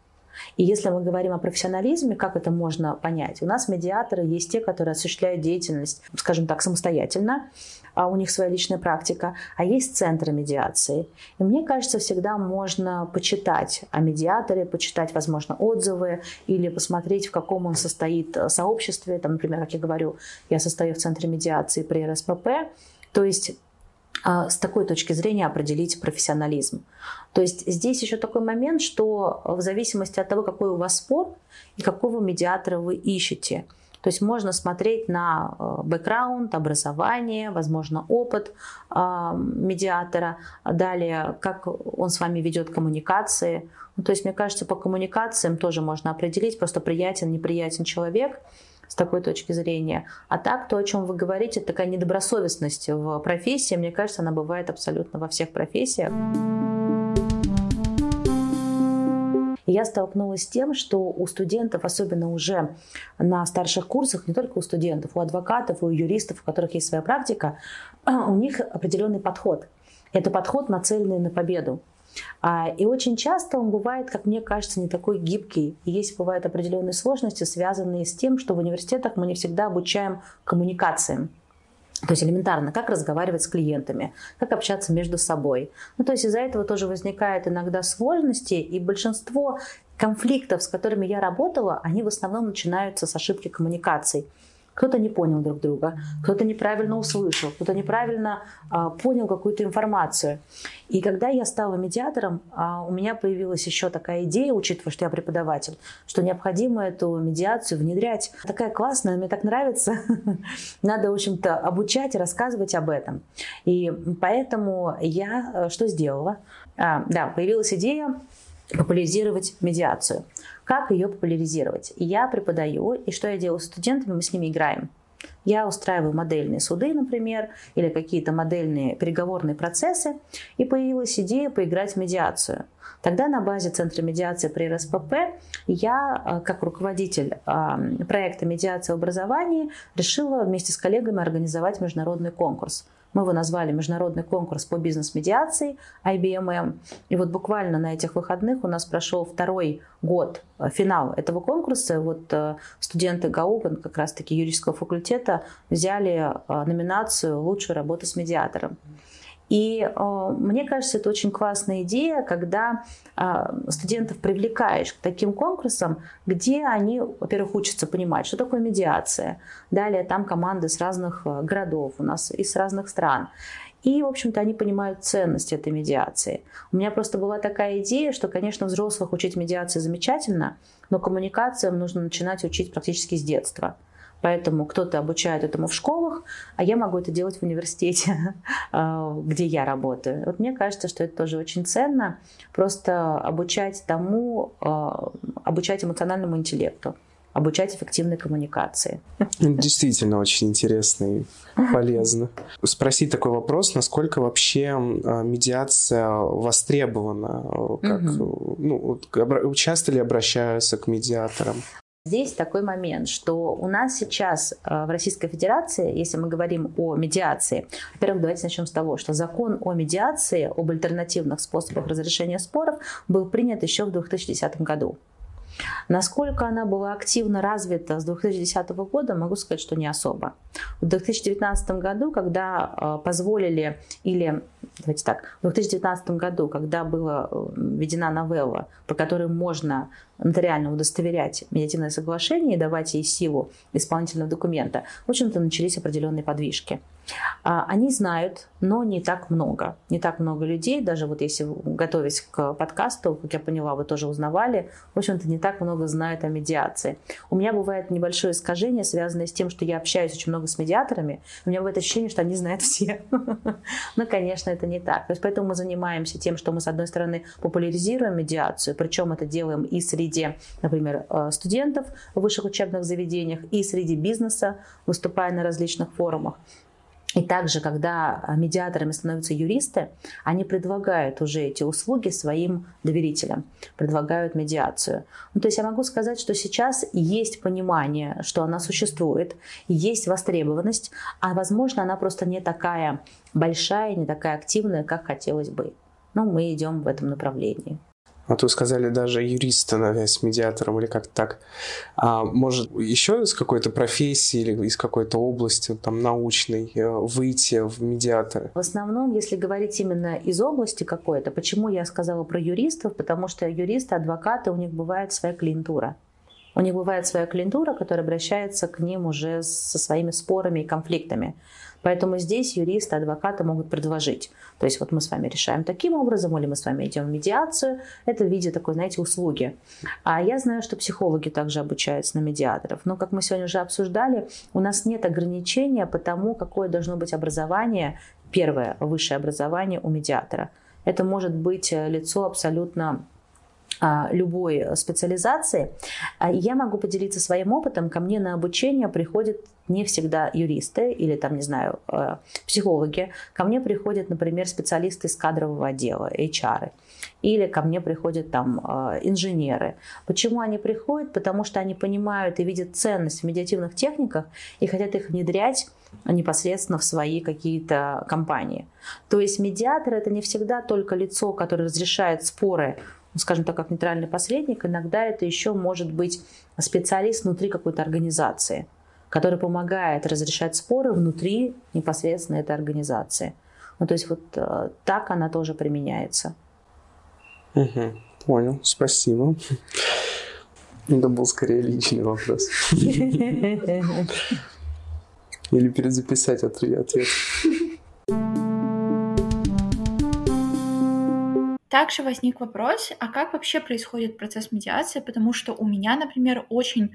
И если мы говорим о профессионализме, как это можно понять? У нас медиаторы есть те, которые осуществляют деятельность, скажем так, самостоятельно, а у них своя личная практика, а есть центры медиации. И мне кажется, всегда можно почитать о медиаторе, почитать, возможно, отзывы или посмотреть, в каком он состоит сообществе. Там, например, как я говорю, я состою в центре медиации при РСПП. То есть а, с такой точки зрения определить профессионализм. То есть здесь еще такой момент, что в зависимости от того, какой у вас спор и какого медиатора вы ищете, то есть можно смотреть на э, бэкграунд, образование, возможно, опыт а, медиатора, далее, как он с вами ведет коммуникации. Ну, то есть, мне кажется, по коммуникациям тоже можно определить, просто приятен, неприятен человек – с такой точки зрения. А так, то, о чем вы говорите, такая недобросовестность в профессии, мне кажется, она бывает абсолютно во всех профессиях. Я столкнулась с тем, что у студентов, особенно уже на старших курсах, не только у студентов, у адвокатов, у юристов, у которых есть своя практика, у них определенный подход. Это подход, нацеленный на победу. А, и очень часто он бывает, как мне кажется, не такой гибкий. Есть бывают определенные сложности, связанные с тем, что в университетах мы не всегда обучаем коммуникациям. То есть элементарно, как разговаривать с клиентами, как общаться между собой. Ну, то есть из-за этого тоже возникают иногда сложности, и большинство конфликтов, с которыми я работала, они в основном начинаются с ошибки коммуникаций. Кто-то не понял друг друга, кто-то неправильно услышал, кто-то неправильно а, понял какую-то информацию. И когда я стала медиатором, а, у меня появилась еще такая идея, учитывая, что я преподаватель, что необходимо эту медиацию внедрять. Такая классная, мне так нравится. Надо, в общем-то, обучать и рассказывать об этом. И поэтому я э, что сделала? А, да, появилась идея популяризировать медиацию. Как ее популяризировать? Я преподаю, и что я делаю с студентами? Мы с ними играем. Я устраиваю модельные суды, например, или какие-то модельные переговорные процессы, и появилась идея поиграть в медиацию. Тогда на базе Центра медиации при РСПП я, э, как руководитель проекта медиации в образовании, решила вместе с коллегами организовать международный конкурс – мы его назвали Международный конкурс по бизнес-медиации IBMM. И вот буквально на этих выходных у нас прошел второй год э, финал этого конкурса. Вот э, студенты ГАУГАН, как раз-таки юридического факультета, взяли э, номинацию «Лучшая работа с медиатором». И э, мне кажется, это очень классная идея, когда э, студентов привлекаешь к таким конкурсам, где они, во-первых, учатся понимать, что такое медиация. Далее там команды с разных э, городов, у нас и с разных стран. И, в общем-то, они понимают ценность этой медиации. У меня просто была такая идея, что, конечно, взрослых учить медиации замечательно, но коммуникациям нужно начинать учить практически с детства. Поэтому кто-то обучает этому в школах, а я могу это делать в университете, а, где я работаю. Вот мне кажется, что это тоже очень ценно, просто обучать тому, а, обучать эмоциональному интеллекту обучать эффективной коммуникации. Действительно очень интересно и полезно. Спросить такой вопрос, насколько вообще а, медиация востребована? Как, угу. ну, часто ли обращаются к медиаторам? Здесь такой момент, что у нас сейчас э, в Российской Федерации, если мы говорим о медиации, во-первых, давайте начнем с того, что закон о медиации, об альтернативных способах разрешения споров был принят еще в 2010 году. Насколько она была активно развита с 2010 года, могу сказать, что не особо. В 2019 году, когда э, позволили, или, давайте так, в 2019 году, когда была э, введена новелла, по которой можно нотариально удостоверять медиативное соглашение и давать ей силу исполнительного документа, в общем-то, начались определенные подвижки. А, они знают, но не так много. Не так много людей, даже вот если готовясь к подкасту, как я поняла, вы тоже узнавали, в общем-то, не так много знают о медиации. У меня бывает небольшое искажение, связанное с тем, что я общаюсь очень много с медиаторами, у меня бывает ощущение, что они знают все. Но, конечно, это не так. То есть поэтому мы занимаемся тем, что мы, с одной стороны, популяризируем медиацию, причем это делаем и среди, например, э, студентов в высших учебных заведениях, и среди бизнеса, выступая на различных форумах. И также, когда медиаторами становятся юристы, они предлагают уже эти услуги своим доверителям, предлагают медиацию. Ну, то есть я могу сказать, что сейчас есть понимание, что она существует, есть востребованность, а возможно она просто не такая большая, не такая активная, как хотелось бы. Но мы идем в этом направлении. А то сказали даже юрист становясь медиатором или как-то так. А может еще из какой-то профессии или из какой-то области там научной э, выйти в медиаторы? В основном, если говорить именно из области какой-то, почему я сказала про юристов? Потому что юристы, адвокаты, у них бывает своя клиентура. У них бывает своя клиентура, которая обращается к ним уже со своими спорами и конфликтами. Поэтому здесь юристы, адвокаты могут предложить. То есть вот мы с вами решаем таким образом, или мы с вами идем в медиацию. Это в виде такой, знаете, услуги. А я знаю, что психологи также обучаются на медиаторов. Но, как мы сегодня уже обсуждали, у нас нет ограничения по тому, какое должно быть образование, первое высшее образование у медиатора. Это может быть э, лицо абсолютно любой специализации. А я могу поделиться своим опытом. Ко мне на обучение приходят не всегда юристы или там, не знаю, э, психологи. Ко мне приходят, например, специалисты из кадрового отдела, HR. Или ко мне приходят там э, инженеры. Почему они приходят? Потому что они понимают и видят ценность в медиативных техниках и хотят их внедрять непосредственно в свои какие-то компании. То есть медиатор это не всегда только лицо, которое разрешает споры скажем так, как нейтральный посредник, иногда это еще может быть специалист внутри какой-то организации, который помогает разрешать споры внутри непосредственно этой организации. Ну, то есть вот э, так она тоже применяется. Угу, понял, спасибо. Это был скорее личный вопрос. Или перезаписать ответ. Также возник вопрос, а как вообще происходит процесс медиации, потому что у меня, например, очень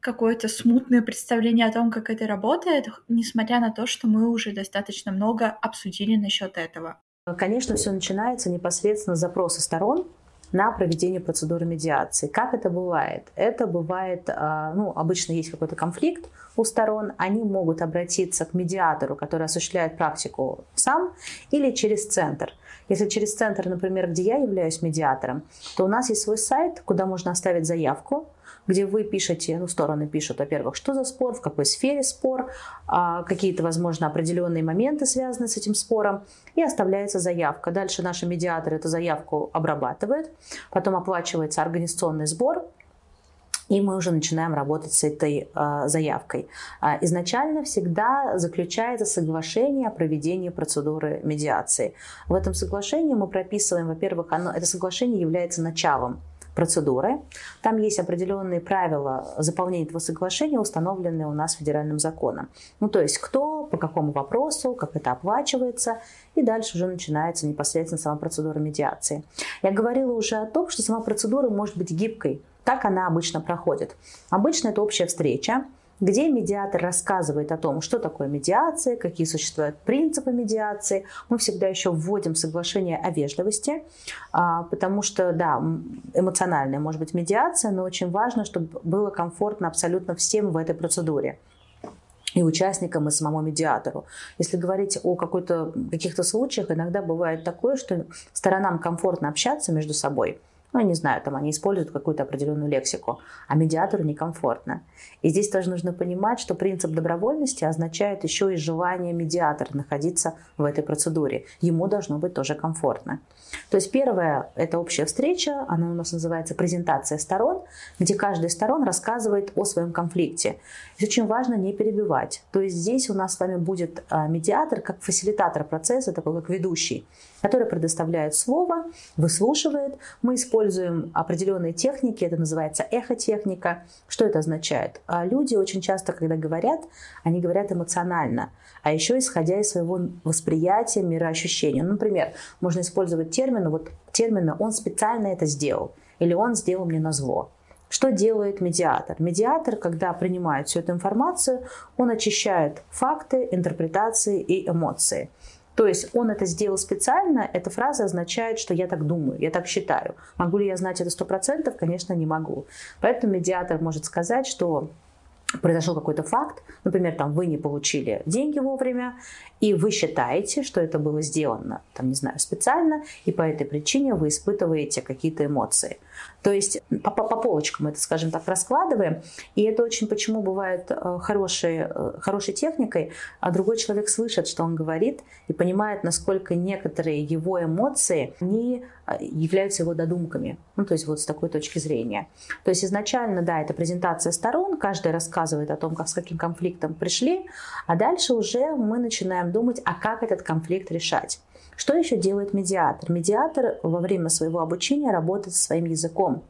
какое-то смутное представление о том, как это работает, несмотря на то, что мы уже достаточно много обсудили насчет этого. Конечно, все начинается непосредственно с запроса сторон, на проведение процедуры медиации. Как это бывает? Это бывает, а, ну, обычно есть какой-то конфликт у сторон, они могут обратиться к медиатору, который осуществляет практику сам, или через центр. Если через центр, например, где я являюсь медиатором, то у нас есть свой сайт, куда можно оставить заявку, где вы пишете, ну, стороны пишут, во-первых, что за спор, в какой сфере спор, а, какие-то, возможно, определенные моменты связаны с этим спором, и оставляется заявка. Дальше наши медиаторы эту заявку обрабатывают, потом оплачивается организационный сбор, и мы уже начинаем работать с этой э, заявкой. Э, изначально всегда заключается соглашение о проведении процедуры медиации. В этом соглашении мы прописываем, во-первых, оно, это соглашение является началом процедуры. Там есть определенные правила заполнения этого соглашения, установленные у нас федеральным законом. Ну, то есть кто, по какому вопросу, как это оплачивается, и дальше уже начинается непосредственно сама процедура медиации. Я говорила уже о том, что сама процедура может быть гибкой. Так она обычно проходит. Обычно это общая встреча, где медиатор рассказывает о том, что такое медиация, какие существуют принципы медиации. Мы всегда еще вводим соглашение о вежливости, а, потому что, да, эмоциональная может быть медиация, но очень важно, чтобы было комфортно абсолютно всем в этой процедуре и участникам, и самому медиатору. Если говорить о каких-то случаях, иногда бывает такое, что сторонам комфортно общаться между собой – ну, я не знаю, там они используют какую-то определенную лексику, а медиатору некомфортно. И здесь тоже нужно понимать, что принцип добровольности означает еще и желание медиатора находиться в этой процедуре. Ему должно быть тоже комфортно. То есть первое – это общая встреча, она у нас называется презентация сторон, где каждая из сторон рассказывает о своем конфликте. И очень важно не перебивать. То есть здесь у нас с вами будет а, медиатор как фасилитатор процесса, такой как ведущий, который предоставляет слово, выслушивает. Мы используем определенные техники, это называется эхотехника. Что это означает? А люди очень часто, когда говорят, они говорят эмоционально, а еще исходя из своего восприятия, мироощущения. Ну, например, можно использовать термины, вот термины «он специально это сделал» или «он сделал мне на зло». Что делает медиатор? Медиатор, когда принимает всю эту информацию, он очищает факты, интерпретации и эмоции. То есть он это сделал специально, эта фраза означает, что я так думаю, я так считаю. Могу ли я знать это сто процентов? Конечно, не могу. Поэтому медиатор может сказать, что произошел какой-то факт, например, там вы не получили деньги вовремя, и вы считаете, что это было сделано, там, не знаю, специально, и по этой причине вы испытываете какие-то эмоции. То есть по, по, по полочкам это, скажем так, раскладываем. И это очень почему бывает э, хорошей, э, хорошей техникой, а другой человек слышит, что он говорит, и понимает, насколько некоторые его эмоции не э, являются его додумками. Ну, то есть вот с такой точки зрения. То есть изначально, да, это презентация сторон, каждый рассказывает о том, как с каким конфликтом пришли, а дальше уже мы начинаем думать, а как этот конфликт решать. Что еще делает медиатор? Медиатор во время своего обучения работает со своим языком.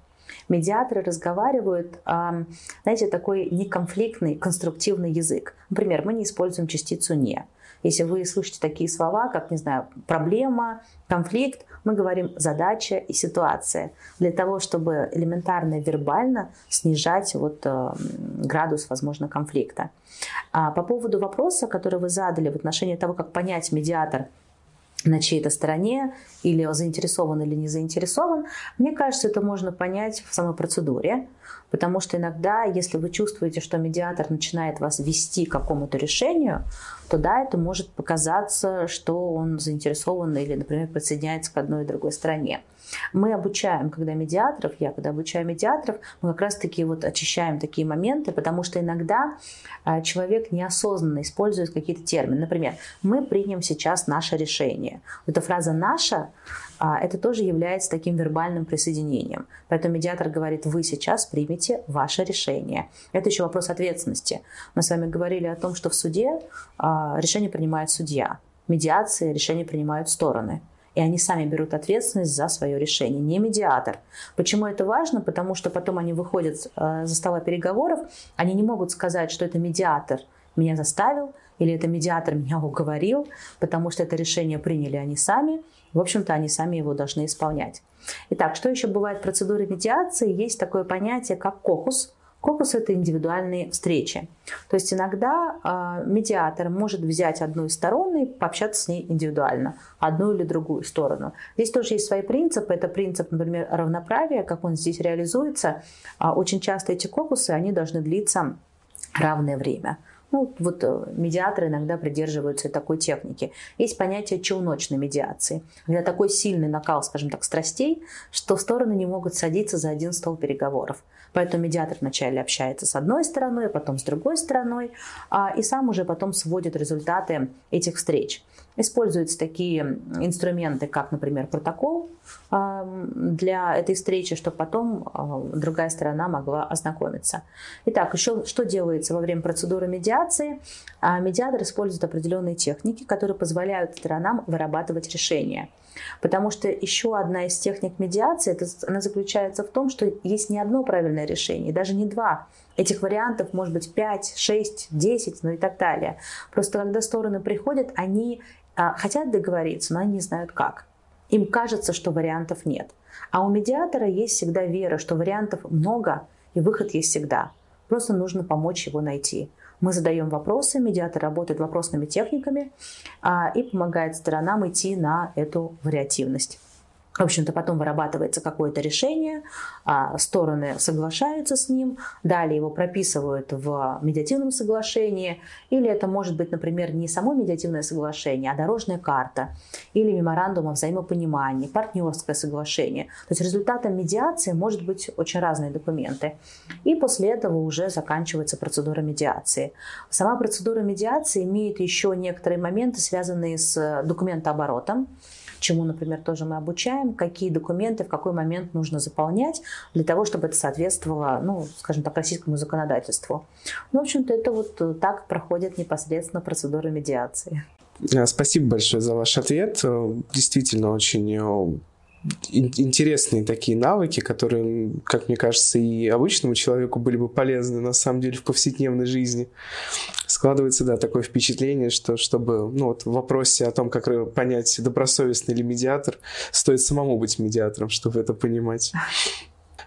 Медиаторы разговаривают, знаете, такой неконфликтный, конструктивный язык. Например, мы не используем частицу «не». Если вы слышите такие слова, как, не знаю, проблема, конфликт, мы говорим задача и ситуация для того, чтобы элементарно вербально снижать вот, э, градус, возможно, конфликта. А по поводу вопроса, который вы задали в отношении того, как понять медиатор – на чьей-то стороне, или заинтересован или не заинтересован, мне кажется, это можно понять в самой процедуре, потому что иногда, если вы чувствуете, что медиатор начинает вас вести к какому-то решению, то да, это может показаться, что он заинтересован или, например, присоединяется к одной и другой стороне. Мы обучаем, когда медиаторов, я когда обучаю медиаторов, мы как раз-таки вот очищаем такие моменты, потому что иногда а, человек неосознанно использует какие-то термины. Например, мы примем сейчас наше решение. Эта фраза «наша» а, это тоже является таким вербальным присоединением. Поэтому медиатор говорит, вы сейчас примете ваше решение. Это еще вопрос ответственности. Мы с вами говорили о том, что в суде а, решение принимает судья. Медиации решение принимают стороны и они сами берут ответственность за свое решение, не медиатор. Почему это важно? Потому что потом они выходят э, за стола переговоров, они не могут сказать, что это медиатор меня заставил, или это медиатор меня уговорил, потому что это решение приняли они сами. В общем-то, они сами его должны исполнять. Итак, что еще бывает в процедуре медиации? Есть такое понятие, как кокус. Кокус – это индивидуальные встречи. То есть иногда э, медиатор может взять одну из сторон и пообщаться с ней индивидуально, одну или другую сторону. Здесь тоже есть свои принципы. Это принцип, например, равноправия, как он здесь реализуется. Э, очень часто эти кокусы, они должны длиться равное время. Ну, вот э, медиаторы иногда придерживаются такой техники. Есть понятие челночной медиации, когда такой сильный накал, скажем так, страстей, что стороны не могут садиться за один стол переговоров. Поэтому медиатор вначале общается с одной стороной, а потом с другой стороной, а, и сам уже потом сводит результаты этих встреч. Используются такие инструменты, как, например, протокол для этой встречи, чтобы потом а, другая сторона могла ознакомиться. Итак, еще что делается во время процедуры медиации? А, медиатор использует определенные техники, которые позволяют сторонам вырабатывать решения. Потому что еще одна из техник медиации, это, она заключается в том, что есть не одно правильное решение, даже не два. Этих вариантов может быть 5, 6, 10, ну и так далее. Просто когда стороны приходят, они а, хотят договориться, но они не знают как. Им кажется, что вариантов нет. А у медиатора есть всегда вера, что вариантов много и выход есть всегда. Просто нужно помочь его найти. Мы задаем вопросы, медиатор работает вопросными техниками а, и помогает сторонам идти на эту вариативность. В общем-то, потом вырабатывается какое-то решение, а, стороны соглашаются с ним, далее его прописывают в медиативном соглашении, или это может быть, например, не само медиативное соглашение, а дорожная карта, или меморандум о взаимопонимании, партнерское соглашение. То есть результатом медиации может быть очень разные документы. И после этого уже заканчивается процедура медиации. Сама процедура медиации имеет еще некоторые моменты, связанные с документооборотом чему, например, тоже мы обучаем, какие документы в какой момент нужно заполнять для того, чтобы это соответствовало, ну, скажем так, российскому законодательству. Ну, в общем-то, это вот так проходит непосредственно процедура медиации. А, спасибо большое за ваш ответ. Действительно очень э, интересные такие навыки, которые, как мне кажется, и обычному человеку были бы полезны на самом деле в повседневной жизни. Складывается, да, такое впечатление, что чтобы, ну вот в вопросе о том, как понять, добросовестный ли медиатор, стоит самому быть медиатором, чтобы это понимать.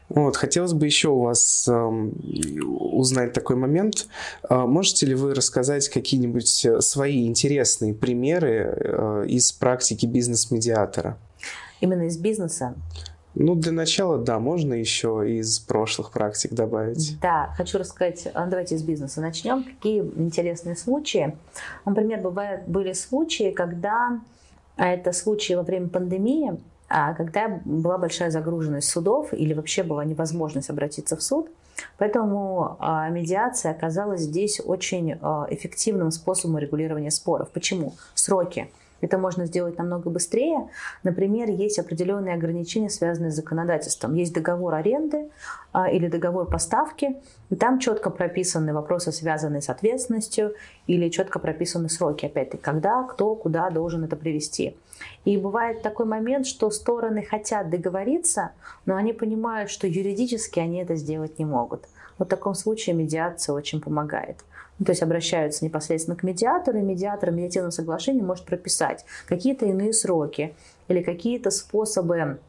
Вот, хотелось бы еще у вас э, узнать такой момент. Э, можете ли вы рассказать какие-нибудь свои интересные примеры э, из практики бизнес-медиатора? именно из бизнеса. Ну, для начала, да, можно еще из прошлых практик добавить. Да, хочу рассказать, а, давайте из бизнеса начнем. Какие интересные случаи. Например, бывают, были случаи, когда, а это случаи во время пандемии, а, когда была большая загруженность судов или вообще была невозможность обратиться в суд. Поэтому медиация оказалась здесь очень эффективным способом регулирования споров. Почему? Сроки. Это можно сделать намного быстрее. Например, есть определенные ограничения, связанные с законодательством. Есть договор аренды а, или договор поставки, и там четко прописаны вопросы, связанные с ответственностью, или четко прописаны сроки, опять-таки, когда, кто, куда должен это привести. И бывает такой момент, что стороны хотят договориться, но они понимают, что юридически они это сделать не могут. Вот в таком случае медиация очень помогает. Ну, то есть обращаются непосредственно к медиатору, и медиатор в медиативном соглашении может прописать какие-то иные сроки или какие-то способы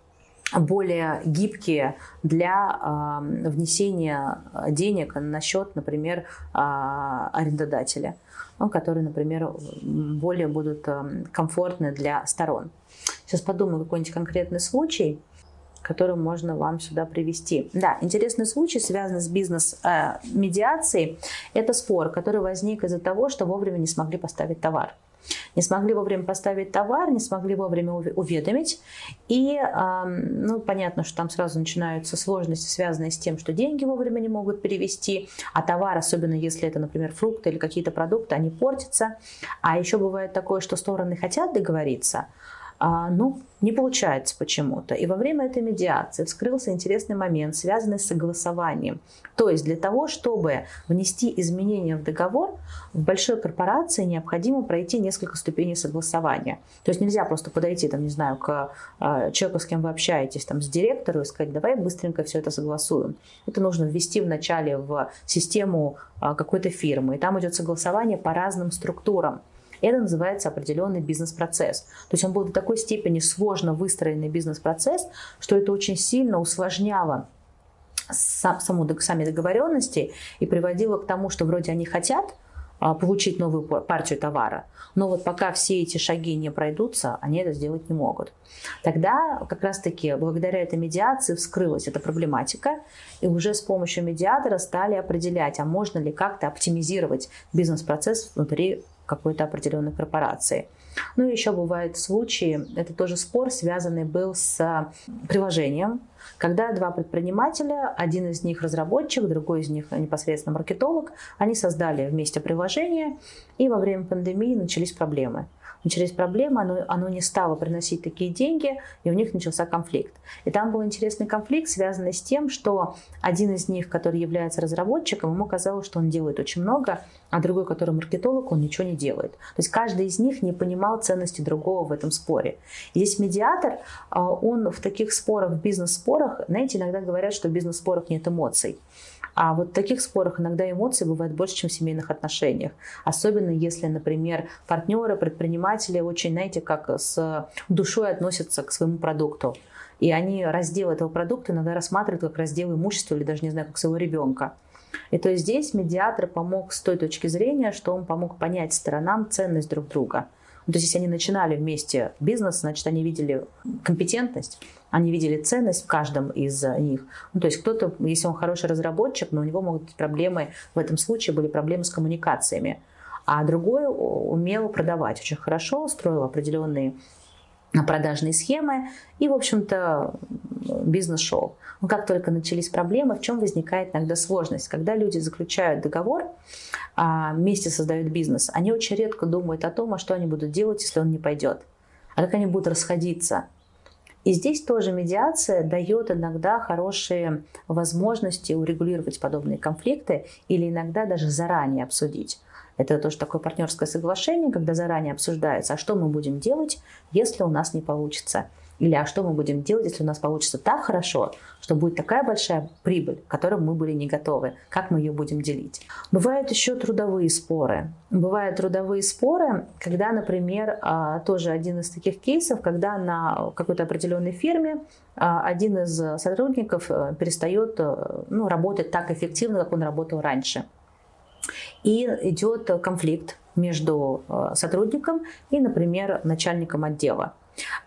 более гибкие для э, внесения денег на счет, например, э, арендодателя, ну, которые, например, более будут комфортны для сторон. Сейчас подумаю какой-нибудь конкретный случай который можно вам сюда привести. Да, интересный случай, связанный с бизнес-медиацией, это спор, который возник из-за того, что вовремя не смогли поставить товар. Не смогли вовремя поставить товар, не смогли вовремя уведомить. И, ну, понятно, что там сразу начинаются сложности, связанные с тем, что деньги вовремя не могут перевести, а товар, особенно если это, например, фрукты или какие-то продукты, они портятся. А еще бывает такое, что стороны хотят договориться, а, ну, не получается почему-то. И во время этой медиации вскрылся интересный момент, связанный с согласованием. То есть для того, чтобы внести изменения в договор, в большой корпорации необходимо пройти несколько ступеней согласования. То есть нельзя просто подойти, там, не знаю, к э, человеку, с кем вы общаетесь, там, с директору и сказать, давай быстренько все это согласуем. Это нужно ввести вначале в систему э, какой-то фирмы. И там идет согласование по разным структурам. Это называется определенный бизнес-процесс. То есть он был до такой степени сложно выстроенный бизнес-процесс, что это очень сильно усложняло саму, сами договоренности и приводило к тому, что вроде они хотят, а, получить новую партию товара. Но вот пока все эти шаги не пройдутся, они это сделать не могут. Тогда как раз-таки благодаря этой медиации вскрылась эта проблематика, и уже с помощью медиатора стали определять, а можно ли как-то оптимизировать бизнес-процесс внутри какой-то определенной корпорации. Ну и еще бывают случаи, это тоже спор, связанный был с приложением, когда два предпринимателя, один из них разработчик, другой из них непосредственно маркетолог, они создали вместе приложение, и во время пандемии начались проблемы начались проблемы, оно, оно не стало приносить такие деньги, и у них начался конфликт. И там был интересный конфликт, связанный с тем, что один из них, который является разработчиком, ему казалось, что он делает очень много, а другой, который маркетолог, он ничего не делает. То есть каждый из них не понимал ценности другого в этом споре. И здесь медиатор, а, он в таких спорах, в бизнес-спорах, знаете, иногда говорят, что в бизнес-спорах нет эмоций. А вот в таких спорах иногда эмоции бывают больше, чем в семейных отношениях. Особенно если, например, партнеры, предприниматели очень, знаете, как с душой относятся к своему продукту. И они раздел этого продукта иногда рассматривают как раздел имущества или даже, не знаю, как своего ребенка. И то есть здесь медиатор помог с той точки зрения, что он помог понять сторонам ценность друг друга – то есть, если они начинали вместе бизнес, значит, они видели компетентность, они видели ценность в каждом из них. Ну, то есть кто-то, если он хороший разработчик, но у него могут быть проблемы, в этом случае были проблемы с коммуникациями. А другой умел продавать очень хорошо, строил определенные продажные схемы и, в общем-то, бизнес шел. Но как только начались проблемы, в чем возникает иногда сложность? Когда люди заключают договор, а, вместе создают бизнес, они очень редко думают о том, а что они будут делать, если он не пойдет, а как они будут расходиться. И здесь тоже медиация дает иногда хорошие возможности урегулировать подобные конфликты или иногда даже заранее обсудить. Это тоже такое партнерское соглашение, когда заранее обсуждается, а что мы будем делать, если у нас не получится. Или а что мы будем делать, если у нас получится так хорошо, что будет такая большая прибыль, к которой мы были не готовы, как мы ее будем делить. Бывают еще трудовые споры. Бывают трудовые споры, когда, например, а, тоже один из таких кейсов, когда на какой-то определенной фирме а, один из сотрудников э, перестает э, ну, работать так эффективно, как он работал раньше. И идет конфликт между э, сотрудником и, например, начальником отдела.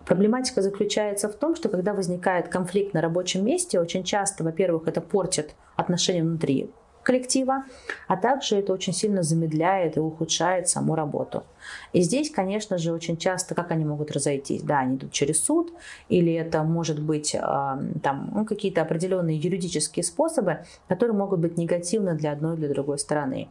Проблематика заключается в том, что когда возникает конфликт на рабочем месте, очень часто, во-первых, это портит отношения внутри коллектива, а также это очень сильно замедляет и ухудшает саму работу. И здесь, конечно же, очень часто, как они могут разойтись? Да, они идут через суд, или это может быть а, там, ну, какие-то определенные юридические способы, которые могут быть негативны для одной или другой стороны.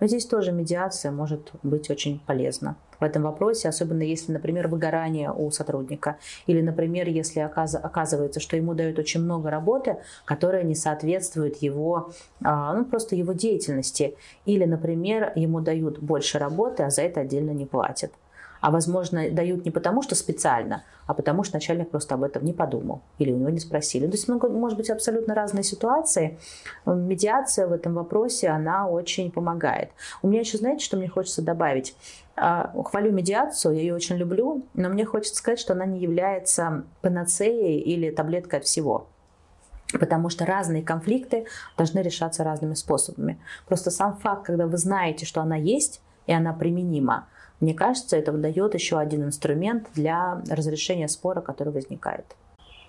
Но здесь тоже медиация может быть очень полезна в этом вопросе, особенно если, например, выгорание у сотрудника, или, например, если оказывается, что ему дают очень много работы, которая не соответствует его, а, ну, просто его деятельности, или, например, ему дают больше работы, а за это отдельно не платят а возможно дают не потому, что специально, а потому что начальник просто об этом не подумал или у него не спросили. То есть может быть абсолютно разные ситуации. Медиация в этом вопросе, она очень помогает. У меня еще, знаете, что мне хочется добавить? А, хвалю медиацию, я ее очень люблю, но мне хочется сказать, что она не является панацеей или таблеткой от всего. Потому что разные конфликты должны решаться разными способами. Просто сам факт, когда вы знаете, что она есть, и она применима, мне кажется, это дает еще один инструмент для разрешения спора, который возникает.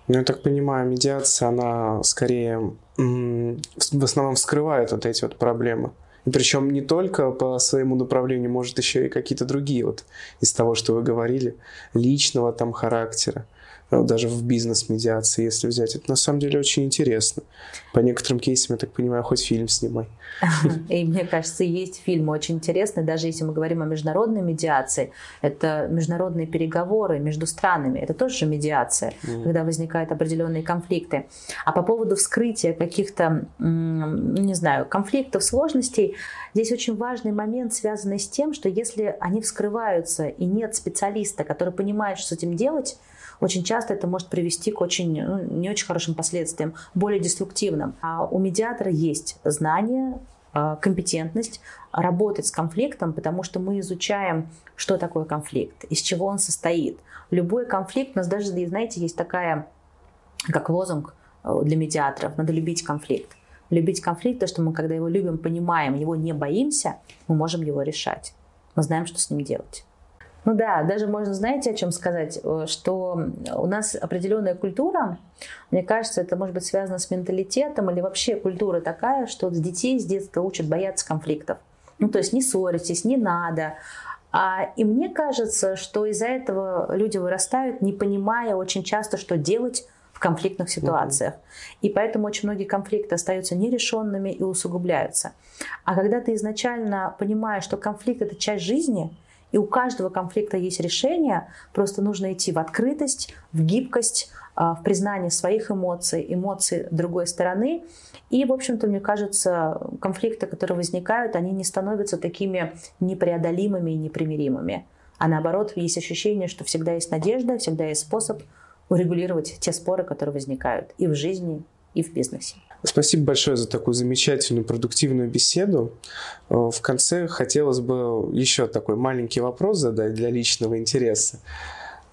Ну, я так понимаю, медиация, она скорее в основном вскрывает вот эти вот проблемы. Причем не только по своему направлению, может еще и какие-то другие вот из того, что вы говорили, личного там характера даже в бизнес-медиации, если взять. Это на самом деле очень интересно. По некоторым кейсам, я так понимаю, хоть фильм снимай. И мне кажется, есть фильмы очень интересные, даже если мы говорим о международной медиации, это международные переговоры между странами, это тоже медиация, mm. когда возникают определенные конфликты. А по поводу вскрытия каких-то, не знаю, конфликтов, сложностей, здесь очень важный момент, связанный с тем, что если они вскрываются и нет специалиста, который понимает, что с этим делать, очень часто это может привести к очень, ну, не очень хорошим последствиям, более деструктивным. А у медиатора есть знания, а, компетентность работать с конфликтом, потому что мы изучаем, что такое конфликт, из чего он состоит. Любой конфликт, у нас даже, знаете, есть такая, как лозунг, э, для медиаторов. Надо любить конфликт. Любить конфликт, то, что мы, когда его любим, понимаем, его не боимся, мы можем его решать. Мы знаем, что с ним делать. Ну да, даже можно, знаете, о чем сказать, э, что у нас определенная культура, мне кажется, это может быть связано с менталитетом или вообще культура такая, что детей с детства учат бояться конфликтов. Ну то есть не ссоритесь, не надо. А, и мне кажется, что из-за этого люди вырастают, не понимая очень часто, что делать в конфликтных ситуациях. И поэтому очень многие конфликты остаются нерешенными и усугубляются. А когда ты изначально понимаешь, что конфликт это часть жизни, и у каждого конфликта есть решение, просто нужно идти в открытость, в гибкость, а, в признание своих эмоций, эмоций другой стороны. И, в общем-то, мне кажется, конфликты, которые возникают, они не становятся такими непреодолимыми и непримиримыми. А наоборот, есть ощущение, что всегда есть надежда, всегда есть способ урегулировать те споры, которые возникают и в жизни, и в бизнесе. Спасибо большое за такую замечательную, продуктивную беседу. Э, в конце хотелось бы еще такой маленький вопрос задать для личного интереса.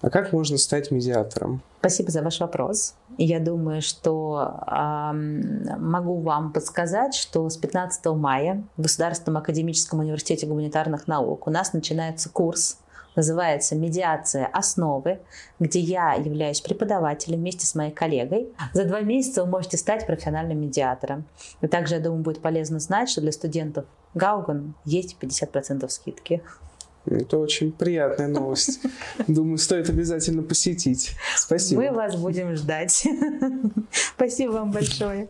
А как можно стать медиатором? Спасибо за ваш вопрос. Я думаю, что э, могу вам подсказать, что с 15 мая в Государственном академическом университете гуманитарных наук у нас начинается курс называется «Медиация. Основы», где я являюсь преподавателем вместе с моей коллегой. За два месяца вы можете стать профессиональным медиатором. И также, я думаю, будет полезно знать, что для студентов Гауган есть 50% скидки. Это очень приятная новость. Думаю, стоит обязательно посетить. Спасибо. Мы вас будем ждать. Спасибо вам большое.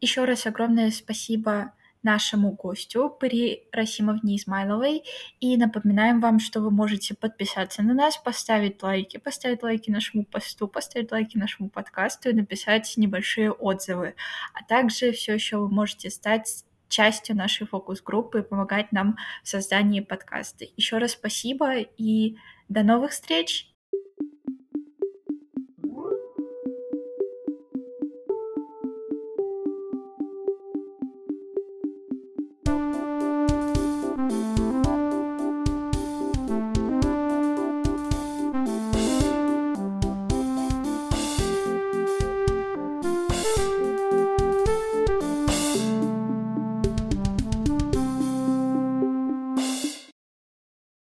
Еще раз огромное спасибо нашему гостю Пари Расимовне Измайловой. И напоминаем вам, что вы можете подписаться на нас, поставить лайки, поставить лайки нашему посту, поставить лайки нашему подкасту и написать небольшие отзывы. А также все еще вы можете стать частью нашей фокус-группы и помогать нам в создании подкаста. Еще раз спасибо и до новых встреч!